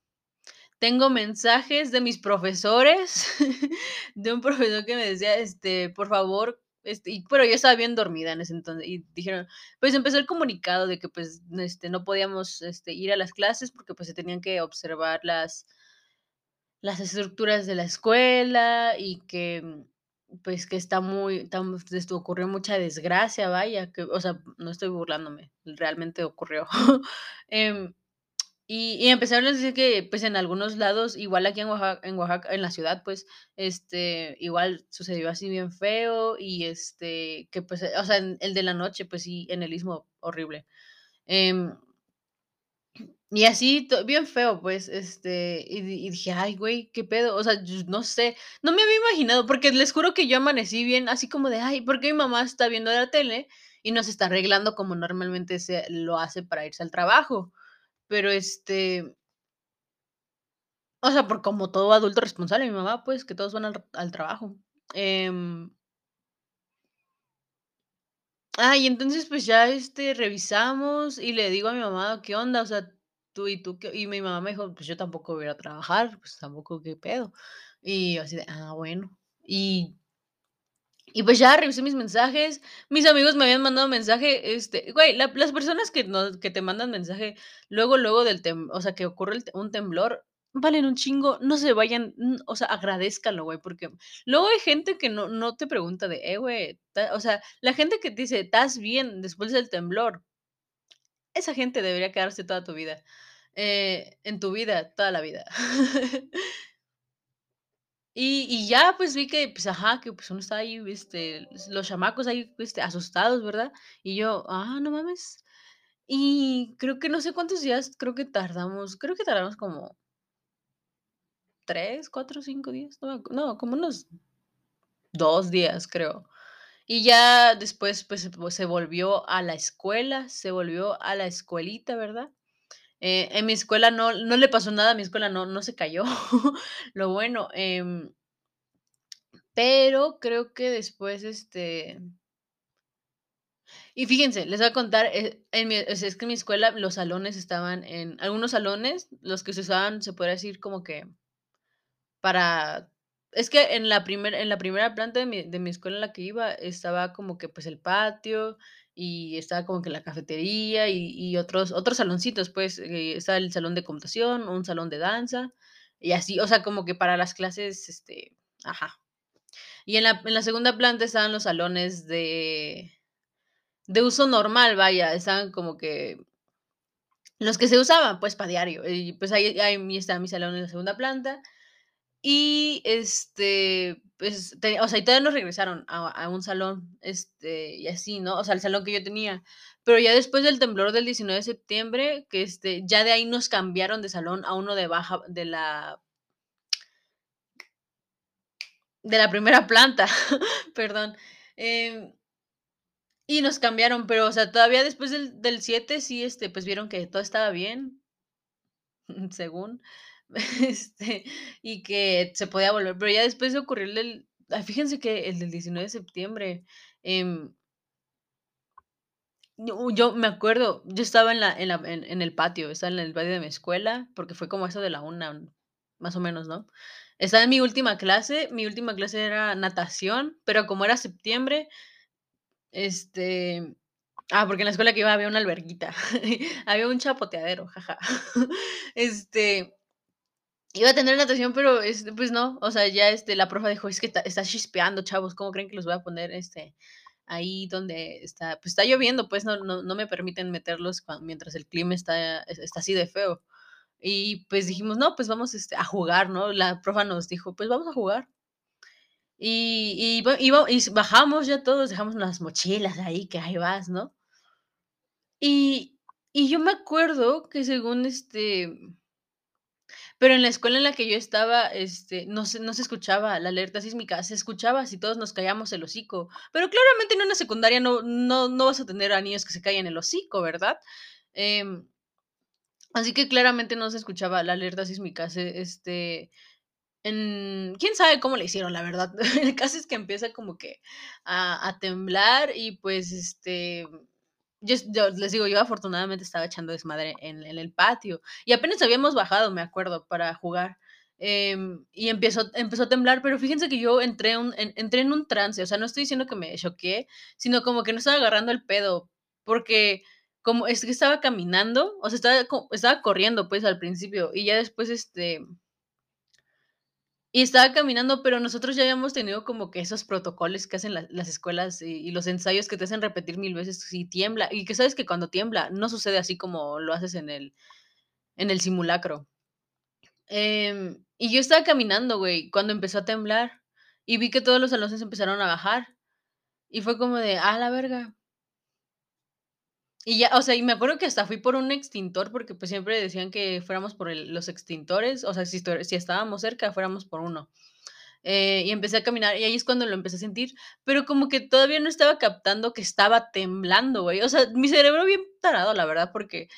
tengo mensajes de mis profesores, de un profesor que me decía, este, por favor, este, y, pero yo estaba bien dormida en ese entonces, y dijeron, pues empezó el comunicado de que pues este, no podíamos este, ir a las clases porque pues se tenían que observar las, las estructuras de la escuela y que mm, pues que está muy, tam- esto ocurrió mucha desgracia, vaya, que, o sea, no estoy burlándome, realmente ocurrió. Em, y y empezaron a decir que, pues, en algunos lados, igual aquí en Oaxaca en Oaxaca, en la ciudad, pues, este, igual sucedió así bien feo y, este, que, pues, eh, o sea, en el de la noche, pues sí, en el Istmo, horrible. Em, y así, bien feo, pues, este, y y dije: "Ay, güey, ¿qué pedo?". O sea, no sé, no me había imaginado, porque les juro que yo amanecí bien así como de: "Ay, ¿por qué mi mamá está viendo la tele y no se está arreglando como normalmente se lo hace para irse al trabajo?". Pero, este, O sea, por como todo adulto responsable, mi mamá, pues, que todos van al trabajo. Em, ah, y entonces, pues, ya, este, revisamos y le digo a mi mamá: "¿Qué onda? O sea, tú y tú qué", y mi mamá me dijo: "Pues, yo tampoco voy a trabajar, pues, tampoco, ¿qué pedo?". Y yo así de: "Ah, bueno". Y y pues ya revisé mis mensajes, mis amigos me habían mandado mensaje, este, güey, la las personas que nos que te mandan mensaje luego, luego del tem o sea, que ocurre el un temblor, valen un chingo, no se vayan, o sea, agradézcanlo, güey, porque luego hay gente que no no te pregunta de: "Eh, güey", o sea, la gente que te dice: "¿Estás bien después del temblor?", esa gente debería quedarse toda tu vida, eh, en tu vida, toda la vida. Y ya, pues, vi que, pues, ajá, que, pues, uno está ahí, este, los chamacos ahí, este, asustados, ¿verdad? Y yo: "Ah, no mames". Y creo que no sé cuántos días, creo que tardamos, creo que tardamos como 3 4 5 días, no no, como unos 2 días, creo. Y ya después, pues, se volvió a la escuela, se volvió a la escuelita, ¿verdad? Eh, en mi escuela no no le pasó nada, mi escuela no no se cayó, lo bueno, em Pero creo que después, este y fíjense, les voy a contar, eh, en es que en mi escuela los salones estaban en algunos salones, los que se usaban, se podría decir como que para es que en la primer en la primera planta de mi de mi escuela en la que iba, estaba como que, pues, el patio, y estaba como que la cafetería, y otros otros saloncitos, pues, eh, estaba el salón de computación, un salón de danza, y así, o sea, como que para las clases, este ajá. Y en la en la segunda planta estaban los salones de de uso normal, vaya, estaban como que los que se usaban, pues, para diario. Y, pues, ahí ahí está mi salón en la segunda planta. Y, este, pues, te o sea, y todavía nos regresaron a a un salón, este, y así, ¿no? O sea, el salón que yo tenía. Pero ya después del temblor del 19 de septiembre, que, este, ya de ahí nos cambiaron de salón a uno de baja de la de la primera planta, perdón. Em y nos cambiaron, pero, o sea, todavía después del del 7 sí, este, pues, vieron que todo estaba bien. Según, este, y que se podía volver, pero ya después de ocurrir el del ay, fíjense que el del 19 de septiembre, em No, yo me acuerdo, yo estaba en la en la en en el patio, estaba en el patio de mi escuela, porque fue como eso de la 1, más o menos, ¿no? Estaba en mi última clase, mi última clase era natación, pero como era septiembre este, ah, porque en la escuela que iba había una alberguita, había un chapoteadero, ja, ja. Este, iba a tener natación, pero, este, pues no, o sea, ya, este, la profa dijo: "Es que está chispeando, chavos, ¿cómo creen que los voy a poner, este, ahí donde está? Pues, está lloviendo, pues, no no no me permiten meterlos mientras el clima está está así de feo". Y, pues, dijimos: "No, pues vamos, este, a jugar", ¿no? La profa nos dijo: "Pues vamos a jugar". Y y y bajamos ya todos, dejamos las mochilas ahí, que ahí vas, ¿no? Y y yo me acuerdo que según, este pero en la escuela en la que yo estaba, este, no se no se escuchaba la alerta sísmica, se escuchaba si todos nos callamos el hocico, pero claramente en una secundaria no no no vas a tener a niños que se callen el hocico, ¿verdad? Em así que claramente no se escuchaba la alerta sísmica, este, en quién sabe cómo le hicieron, la verdad. El caso es que empieza como que a a temblar y, pues, este, yo yo les digo, yo afortunadamente estaba echando desmadre en en el patio, y apenas habíamos bajado, me acuerdo, para jugar, em, y empezó empezó a temblar, pero fíjense que yo entré un en entré en un trance, o sea, no estoy diciendo que me choqué, sino como que no estaba agarrando el pedo, porque como es que estaba caminando, o sea, estaba estaba corriendo, pues, al principio, y ya después, este y estaba caminando, pero nosotros ya habíamos tenido como que esos protocolos que hacen las las escuelas y los ensayos que te hacen repetir mil veces si tiembla, y que sabes que cuando tiembla no sucede así como lo haces en el en el simulacro. Em, y yo estaba caminando, güey, cuando empezó a temblar, y vi que todos los salones empezaron a bajar, y fue como de: "A la verga". Y ya, o sea, y me acuerdo que hasta fui por un extintor, porque, pues, siempre decían que fuéramos por el los extintores, o sea, si si estábamos cerca, fuéramos por uno. Eh, y empecé a caminar, y ahí es cuando lo empecé a sentir, pero como que todavía no estaba captando que estaba temblando, güey. O sea, mi cerebro bien tarado, la verdad, porque,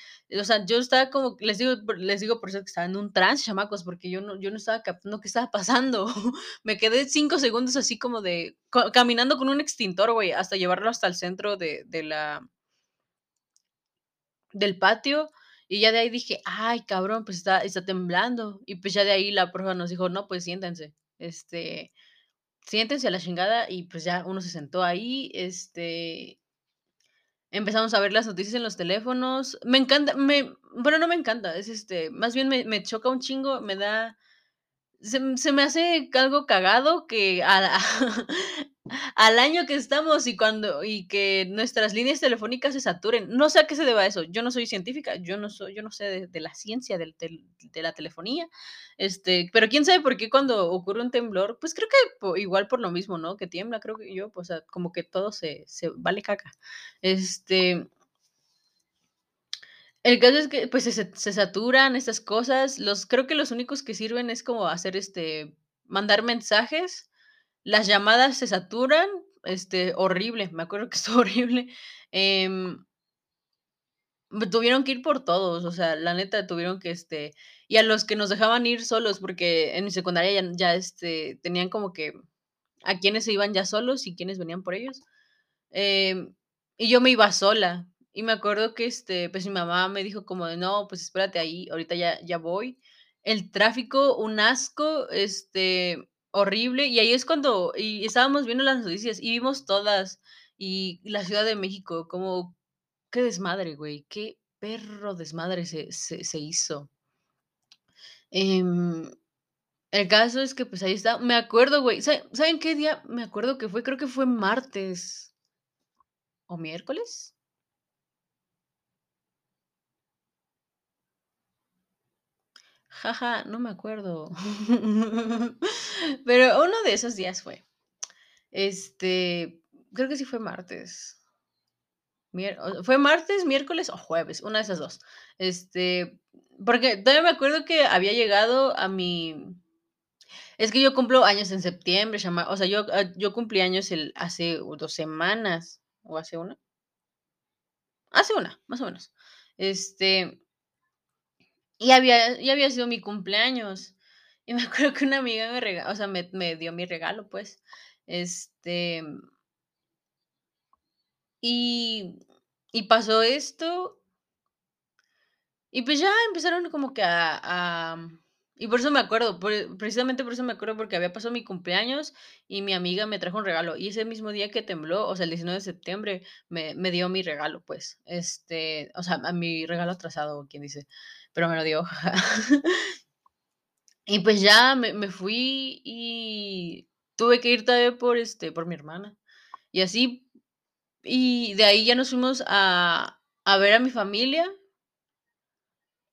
o sea, yo estaba como les digo les digo por eso que estaba en un trance, chamacos, porque yo no yo no estaba captando qué estaba pasando. Me quedé 5 segundos así como de caminando con un extintor, güey, hasta llevarlo hasta el centro de de la del patio, y ya de ahí dije: "Ay, cabrón, pues está está temblando". Y, pues, ya de ahí la profa nos dijo: "No, pues siéntense, este, siéntense a la chingada", y, pues, ya uno se sentó ahí, este empezamos a ver las noticias en los teléfonos. Me encanta, me bueno, no me encanta, es, este, más bien me me choca un chingo, me da se se me hace algo cagado que a al año que estamos y cuando y que nuestras líneas telefónicas se saturen. No sé a qué se deba eso. Yo no soy científica, yo no soy yo no sé de la ciencia de la telefonía, este, pero quién sabe por qué cuando ocurre un temblor, pues, creo que igual por lo mismo, ¿no? Que tiembla, creo que yo, pues, sea, como que todo se vale caca. Este el caso es que, pues, se se saturan estas cosas, los creo que los únicos que sirven es como hacer, este, mandar mensajes, las llamadas se saturan, este, horrible, me acuerdo que estuvo horrible, em tuvieron que ir por todos, o sea, la neta tuvieron que, este y a los que nos dejaban ir solos, porque en mi secundaria ya ya, este, tenían como que a quiénes se iban ya solos y quiénes venían por ellos, em, y yo me iba sola. Y me acuerdo que, este, pues, mi mamá me dijo como de: "No, pues, espérate ahí, ahorita ya ya voy". El tráfico, un asco, este, horrible, y ahí es cuando y estábamos viendo las noticias, y vimos todas, y la Ciudad de México, como qué desmadre, güey, qué perro desmadre se se hizo. Em, el caso es que, pues, ahí está me acuerdo, güey, ¿sabe saben qué día? Me acuerdo que fue, creo que fue martes ¿o miércoles? Jaja, no me acuerdo. Pero uno de esos días fue. Este, creo que sí fue martes. Fue martes, miércoles o jueves, una de esas 2. Este, porque todavía me acuerdo que había llegado a mi es que yo cumplo años en septiembre, o sea, yo, ah, yo cumplí años el hace 2 semanas, ¿o hace una? Hace una, más o menos. Este y había y había sido mi cumpleaños. Y me acuerdo que una amiga me rega o sea, me me dio mi regalo, pues, este y y pasó esto y pues ya empezaron como que a a y por eso me acuerdo, pre precisamente por eso me acuerdo, porque había pasado mi cumpleaños y mi amiga me trajo un regalo. Y ese mismo día que tembló, o sea, el 19 de septiembre, me me dio mi regalo, pues, este, o sea, a mi regalo atrasado, quien dice, pero me lo dio. Y pues ya me me fui y tuve que ir todavía por, este, por mi hermana. Y así, y de ahí ya nos fuimos a a ver a mi familia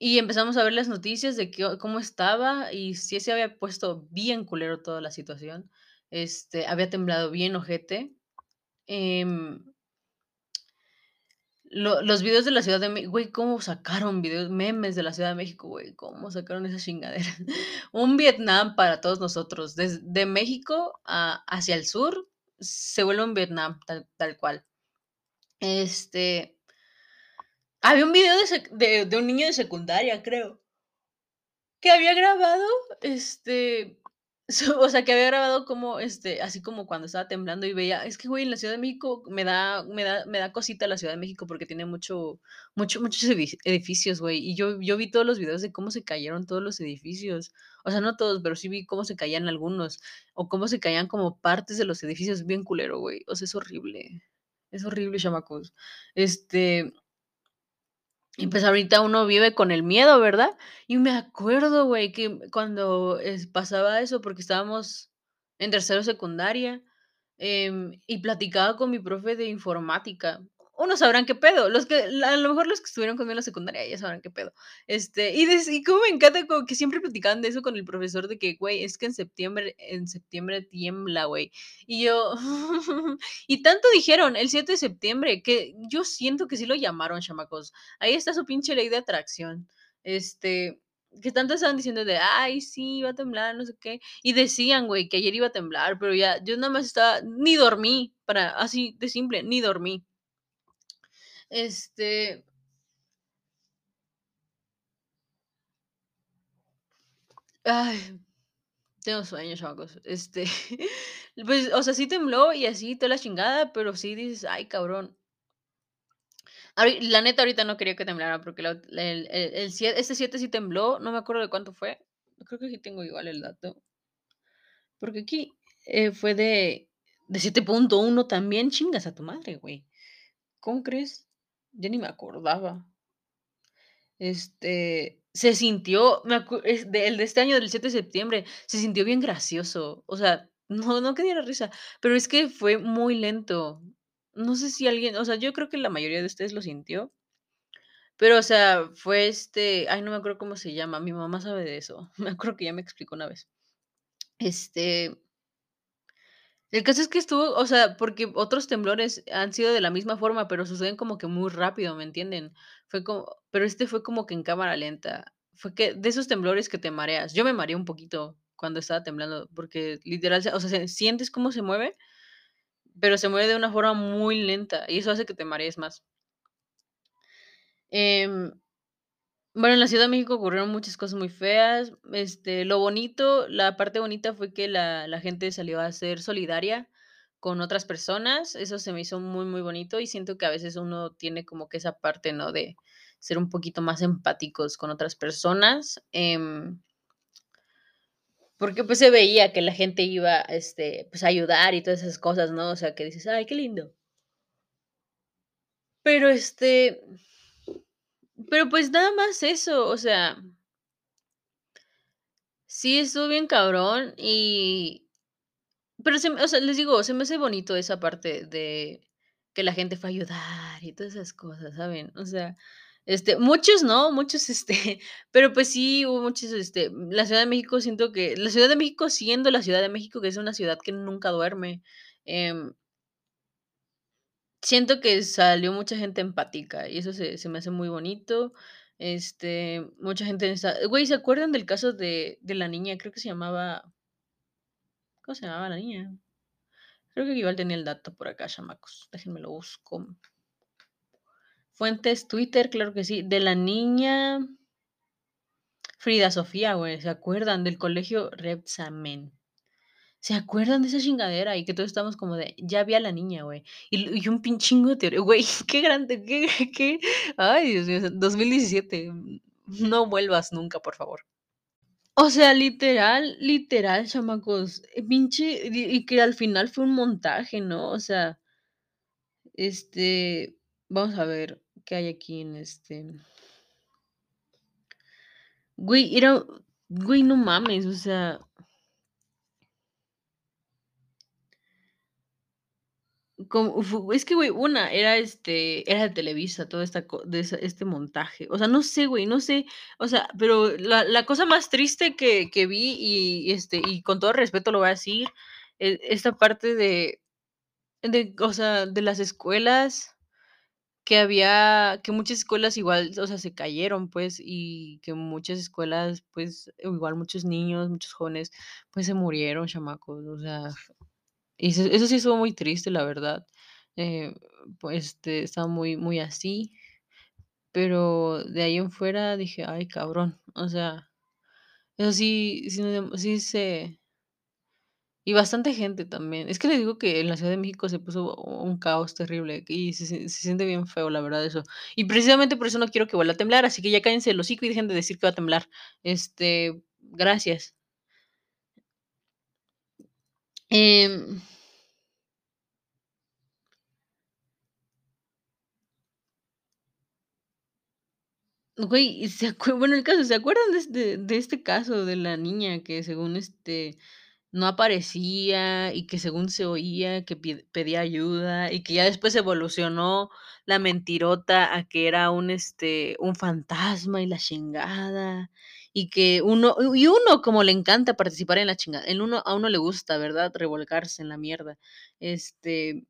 y empezamos a ver las noticias de qué o cómo estaba, y sí se había puesto bien culero toda la situación. Este, había temblado bien ojete. Em lo los videos de la Ciudad de Me güey, cómo sacaron videos, memes de la Ciudad de México, güey, cómo sacaron esa chingadera. Un Vietnam para todos nosotros, desde México a hacia el sur, se vuelve un Vietnam, tal tal cual. Este había un video de de un niño de secundaria, creo que había grabado, este, o sea, que había grabado como, este, así como cuando estaba temblando y veía es que, güey, en la Ciudad de México me da me da me da cosita la Ciudad de México porque tiene mucho mucho muchos edifi edificios, güey, y yo yo vi todos los videos de cómo se cayeron todos los edificios. O sea, no todos, pero sí vi cómo se caían algunos, o cómo se caían como partes de los edificios, bien culero, güey. O sea, es horrible. Es horrible, chamacos. Este y pues ahorita uno vive con el miedo, ¿verdad? Y me acuerdo, güey, que cuando, pasaba eso, porque estábamos en tercero secundaria, em, y platicaba con mi profe de informática. Unos sabrán qué pedo, los que a lo mejor los que estuvieron conmigo en la secundaria ya sabrán qué pedo. Este, y des y cómo me encanta como que siempre platicaban de eso con el profesor de que: "Güey, es que en septiembre en septiembre tiembla, güey". Y yo y tanto dijeron el 7 de septiembre, que yo siento que sí lo llamaron, chamacos. Ahí está su pinche ley de atracción. Este, que tanto estaban diciendo de: "Ay, sí, va a temblar, no sé qué". Y decían, güey, que ayer iba a temblar, pero ya yo nada más estaba ni dormí, para así de simple, ni dormí. Este Ay, tengo sueño, chamacos. Este, pues, o sea, sí tembló y así toda la chingada, pero sí dices: "Ay, cabrón". La neta, ahorita no quería que temblara porque el el el ese 7 sí tembló, no me acuerdo de cuánto fue. Creo que aquí tengo igual el dato. Porque aquí, eh, fue de de 7.1 también, chingas a tu madre, güey. ¿Cómo crees? Ya ni me acordaba. Este, se sintió, me de el de este año, del 7 de septiembre, se sintió bien gracioso. O sea, no no que diera risa, pero es que fue muy lento. No sé si alguien, o sea, yo creo que la mayoría de ustedes lo sintió. Pero, o sea, fue, este, ay, no me acuerdo cómo se llama, mi mamá sabe de eso. Me acuerdo que ella me explicó una vez. Este el caso es que estuvo, o sea, porque otros temblores han sido de la misma forma, pero suceden como que muy rápido, ¿me entienden? Fue como pero este fue como que en cámara lenta. Fue que de esos temblores que te mareas. Yo me mareé un poquito cuando estaba temblando, porque literal, o sea, se sientes cómo se mueve, pero se mueve de una forma muy lenta, y eso hace que te marees más. Em, bueno, en la Ciudad de México ocurrieron muchas cosas muy feas. Este, lo bonito, la parte bonita fue que la la gente salió a ser solidaria con otras personas. Eso se me hizo muy, muy bonito, y siento que a veces uno tiene como que esa parte, ¿no? De ser un poquito más empáticos con otras personas, em porque, pues, se veía que la gente iba, este, pues, a ayudar y todas esas cosas, ¿no? O sea, que dices: "Ay, qué lindo". Pero, este pero, pues, nada más eso, o sea sí estuvo bien cabrón, y pero se o sea, les digo, se me hace bonito esa parte de que la gente fue a ayudar y todas esas cosas, ¿saben? O sea, Este, muchos no, muchos, este, pero pues sí hubo muchos, este, la Ciudad de México siento que la Ciudad de México siendo la Ciudad de México, que es una ciudad que nunca duerme, em siento que salió mucha gente empática y eso se se me hace muy bonito, este, mucha gente esa güey, ¿se acuerdan del caso de de la niña? Creo que se llamaba ¿cómo se llamaba la niña? Creo que igual tenía el dato por acá, chamacos, déjenme lo busco. Fuentes, Twitter, claro que sí, de la niña Frida Sofía, güey, ¿se acuerdan del colegio Rebsamen? ¿Se acuerdan de esa chingadera? Y que todos estamos como de, ya vi a la niña, güey. Y y un pin chingo de teoría, güey, qué grande, qué qué, ay, Dios mío, 2017, no vuelvas nunca, por favor. O sea, literal, literal, chamacos, eh, pinche, y que al final fue un montaje, ¿no? O sea este, vamos a ver qué hay aquí en este Güey, era güey, no mames, o sea es que, güey, una era, este, era de Televisa, toda esta de este montaje. O sea, no sé, güey, no sé, o sea, pero la la cosa más triste que que vi y, este, y con todo respeto lo voy a decir, e esta parte de de, o sea, de las escuelas que había que muchas escuelas igual, o sea, se cayeron, pues, y que muchas escuelas, pues, igual muchos niños, muchos jóvenes, pues, se murieron, chamacos, o sea, y eso sí estuvo muy triste, la verdad, eh, pues, este, estaba muy muy así, pero de ahí en fuera dije: "Ay, cabrón", o sea, eso sí sí sí se y bastante gente también. Es que les digo que en la Ciudad de México se puso un caos terrible y se se se siente bien feo, la verdad, eso. Y precisamente por eso no quiero que vuelva a temblar, así que ya cállense el hocico y dejen de decir que va a temblar. Este, gracias. Em Güey, ¿se bueno, el caso, ¿se acuerdan de este de este caso de la niña que según, este, no aparecía y que según se oía que pedía ayuda y que ya después evolucionó la mentirota a que era un, este, un fantasma y la chingada? Y que uno y uno como le encanta participar en la chinga en uno a uno le gusta, ¿verdad?, revolcarse en la mierda, este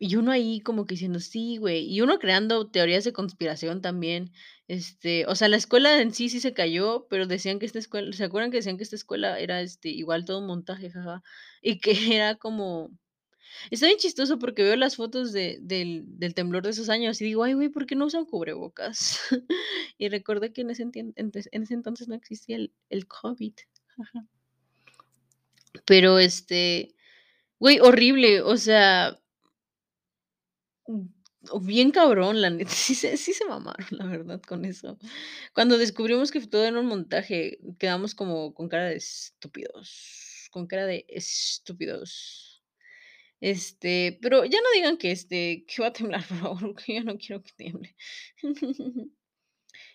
y uno ahí como que diciendo: "Sí, güey", y uno creando teorías de conspiración también, este, o sea, la escuela en sí sí se cayó, pero decían que esta escuela ¿se acuerdan que decían que esta escuela era, este, igual todo un montaje, ja, ja? Y que era como está bien chistoso porque veo las fotos de del del temblor de esos años y digo: "Ay, güey, ¿por qué no usan cubrebocas?". Y recordé que en ese entes en ese entonces no existía el el COVID. Pero, este, güey, horrible, o sea mm, bien cabrón, la neta, sí sí se mamaron, la verdad, con eso. Cuando descubrimos que todo era un montaje, quedamos como con cara de estúpidos, con cara de estúpidos. Este, pero ya no digan que, este, que va a temblar, por favor, porque yo no quiero que tiemble.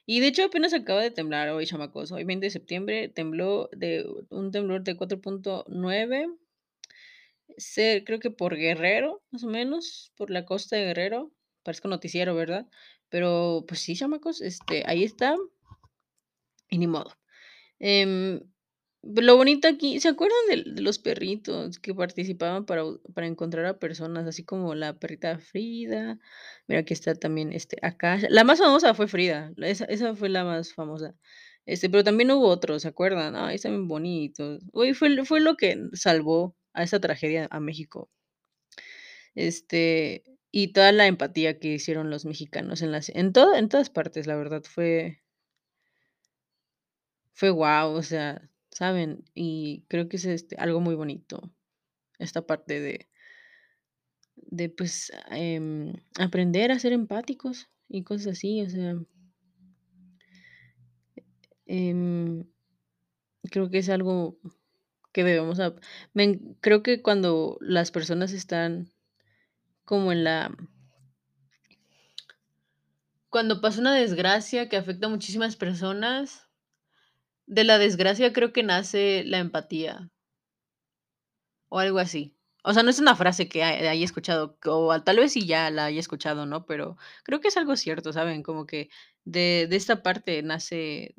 Y de hecho, apenas acaba de temblar hoy, chamacos, hoy 20 de septiembre, tembló de un temblor de 4.9 sé, creo que por Guerrero, más o menos, por la costa de Guerrero, parezco noticiero, ¿verdad? Pero, pues sí, chamacos, este, ahí está y ni modo. Em, lo bonito aquí, ¿se acuerdan de los perritos que participaban para para encontrar a personas, así como la perrita Frida? Mira, aquí está también, este, Akasha. La más famosa fue Frida, esa esa fue la más famosa. Este, pero también hubo otros, ¿se acuerdan? Ay, están bien bonitos. Güey, fue l fue lo que salvó a esa tragedia a México. Este, y toda la empatía que hicieron los mexicanos en las en en todas partes, la verdad, fue fue guau, o sea, ¿saben? Y creo que es, este, algo muy bonito, esta parte de de, pues, em, aprender a ser empáticos y cosas así, o sea em, creo que es algo que debemos en creo que cuando las personas están como en la cuando pasa una desgracia que afecta a muchísimas personas, de la desgracia creo que nace la empatía o algo así. O sea, no es una frase que ha haya escuchado, o tal vez sí ya la haya escuchado, ¿no? Pero creo que es algo cierto, ¿saben? Como que de de esta parte nace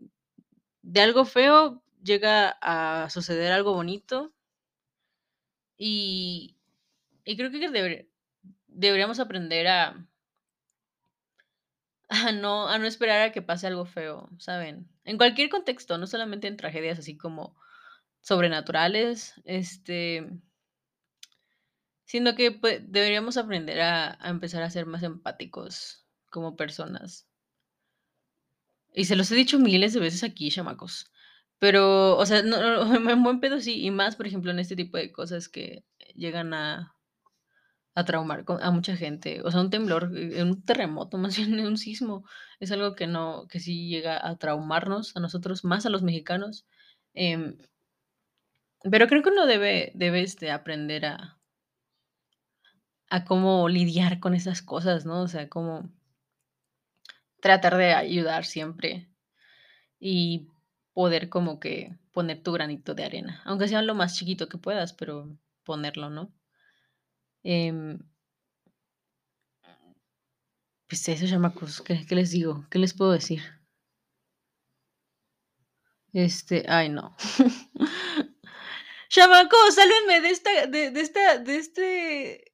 de algo feo llega a suceder algo bonito. Y y creo que debe deberíamos aprender a a no esperar a que pase algo feo, ¿saben? En cualquier contexto, no solamente en tragedias así como sobrenaturales, este sino que, pue deberíamos aprender a empezar a ser más empáticos como personas. Y se los he dicho miles de veces aquí, chamacos. Pero, o sea, en buen pedo sí, y más, por ejemplo, en este tipo de cosas que llegan a a traumar a mucha gente. O sea, un temblor, eh, un terremoto, más bien un sismo, es algo que no que sí llega a traumarnos a nosotros, más a los mexicanos, em pero creo que uno debe debe, este, aprender a a cómo lidiar con esas cosas, ¿no? O sea, cómo tratar de ayudar siempre y poder como que poner tu granito de arena, aunque sea lo más chiquito que puedas, pero ponerlo, ¿no? Em pues eso, chamacos, ¿qué les digo? ¿Qué les puedo decir? Este, ay, no. Chamacos, sálvenme de esta de de esta de este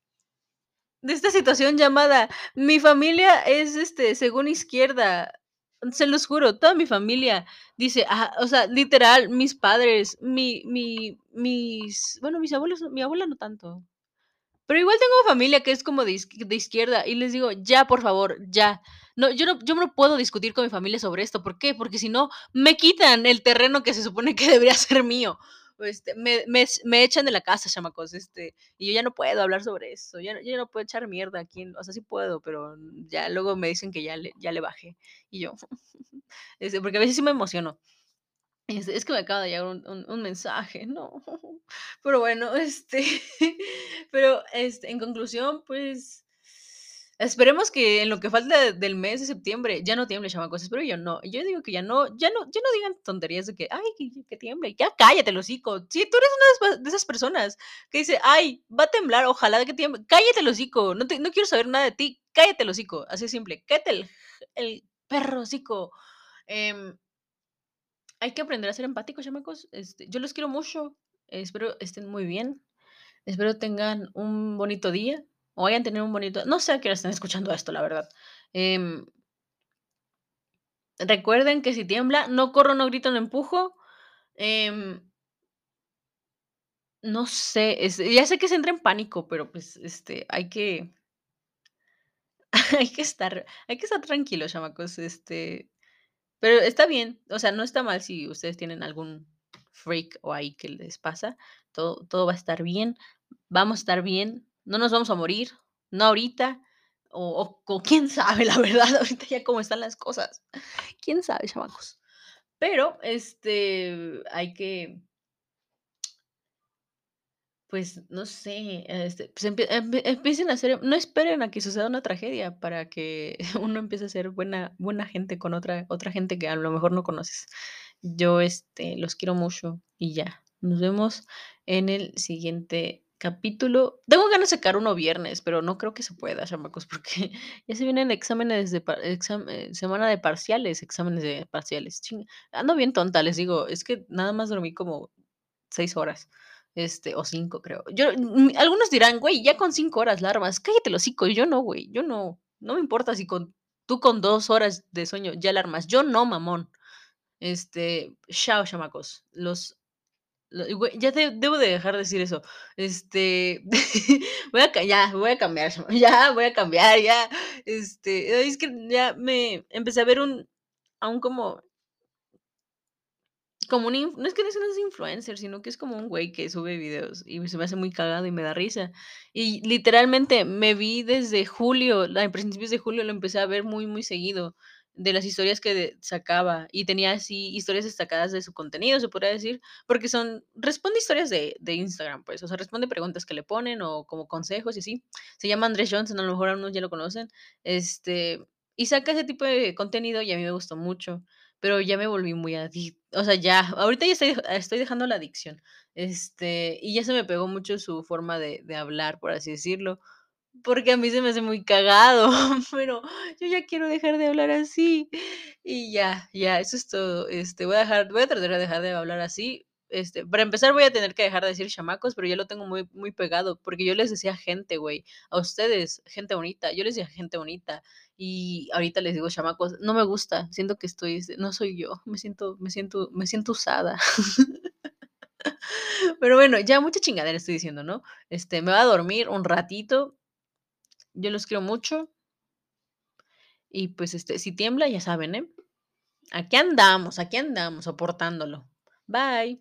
de esta situación llamada mi familia es, este, según izquierda. Se los juro, toda mi familia dice, ah, o sea, literal, mis padres, mi mi mis bueno, mis abuelos, mi abuela no tanto. Pero igual tengo familia que es como de izq de izquierda, y les digo: "Ya, por favor, ya". No, yo no yo no puedo discutir con mi familia sobre esto, ¿por qué? Porque si no, me quitan el terreno que se supone que debería ser mío. Este, me me me echan de la casa, chamacos, este, y yo ya no puedo hablar sobre eso, ya yo no puedo echar mierda aquí, o sea, sí puedo, pero ya luego me dicen que ya le ya le bajé, y yo, este, porque a veces sí me emociono. Es es que me acaba de llegar un un un mensaje, no. Pero bueno, este, pero, este, en conclusión, pues, esperemos que en lo que falta del mes de septiembre ya no tiemble, chamacos, espero yo no. Yo digo que ya no ya no ya no digan tonterías de que: "Ay, que que tiemble", ya cállate hocico. Si tú eres una de esas personas que dice: "Ay, va a temblar, ojalá que tiemble", cállate hocico, no te no quiero saber nada de ti, cállate hocico, así de simple, cállate el el perro hocico. Em hay que aprender a ser empáticos, chamacos, este, yo los quiero mucho, espero estén muy bien, espero tengan un bonito día, o vayan a tener un bonito no sé a qué hora estén escuchando esto, la verdad. Em recuerden que si tiembla, no corro, no grito, no empujo, em no sé, ya sé que se entra en pánico, pero, pues, este, hay que hay que estar hay que estar tranquilos, chamacos, este, pero está bien, o sea, no está mal si ustedes tienen algún freak o ahí que les pasa, todo todo va a estar bien, vamos a estar bien, no nos vamos a morir, no ahorita, o o o quién sabe, la verdad, ahorita ya cómo están las cosas, quién sabe, chamacos. Pero, este, hay que pues, no sé, este, pues, empie empie empiecen a hacer no esperen a que suceda una tragedia para que uno empiece a ser buena buena gente con otra otra gente que a lo mejor no conoces. Yo, este, los quiero mucho y ya. Nos vemos en el siguiente capítulo. Tengo ganas de sacar uno viernes, pero no creo que se pueda, chamacos, porque ya se vienen exámenes de eh, semana de parciales, exámenes de parciales, chin ando bien tonta, les digo, es que nada más dormí como 6 horas, este, o 5 creo. Yo, mm, algunos dirán: "Güey, ya con 5 horas la armas", cállate el hocico, yo no, güey, yo no, no me importa si con tú con 2 horas de sueño ya la armas, yo no, mamón. Este, chao, chamacos, los ya de debo de dejar de decir eso. Este, voy a ya, voy a cambiar, ya, voy a cambiar, ya, este, es que ya me empecé a ver un a un como como un no es que no es influencer, sino que es como un güey que sube videos y se me hace muy cagado y me da risa. Y literalmente me vi desde julio, en principios de julio lo empecé a ver muy, muy seguido, de las historias que sacaba, y tenía así historias destacadas de su contenido, se podría decir, porque son responde historias de de Instagram, pues, o sea, responde preguntas que le ponen o como consejos y así. Se llama Andrés Johnson, a lo mejor algunos ya lo conocen, este, y saca ese tipo de contenido y a mí me gustó mucho. pero ya me volví muy adic o sea, ya, ahorita ya estoy estoy dejando la adicción, este, y ya se me pegó mucho su forma de hablar, por así decirlo, porque a mí se me hace muy cagado, pero yo ya quiero dejar de hablar así, y ya, ya, eso es todo, este, voy a dejar voy a tratar de dejar de hablar así, este, para empezar, voy a tener que dejar de decir chamacos, pero ya lo tengo muy muy pegado, porque yo les decía gente, güey, a ustedes, gente bonita, yo les decía gente bonita, y ahorita les digo chamacos, no me gusta, siento que estoy no soy yo, me siento me siento me siento usada. Pero bueno, ya mucha chingadera estoy diciendo, ¿no? Este, me voy a dormir un ratito. Yo los quiero mucho. Y pues, este, si tiembla, ya saben, ¿eh? Aquí andamos, aquí andamos soportándolo. Bye.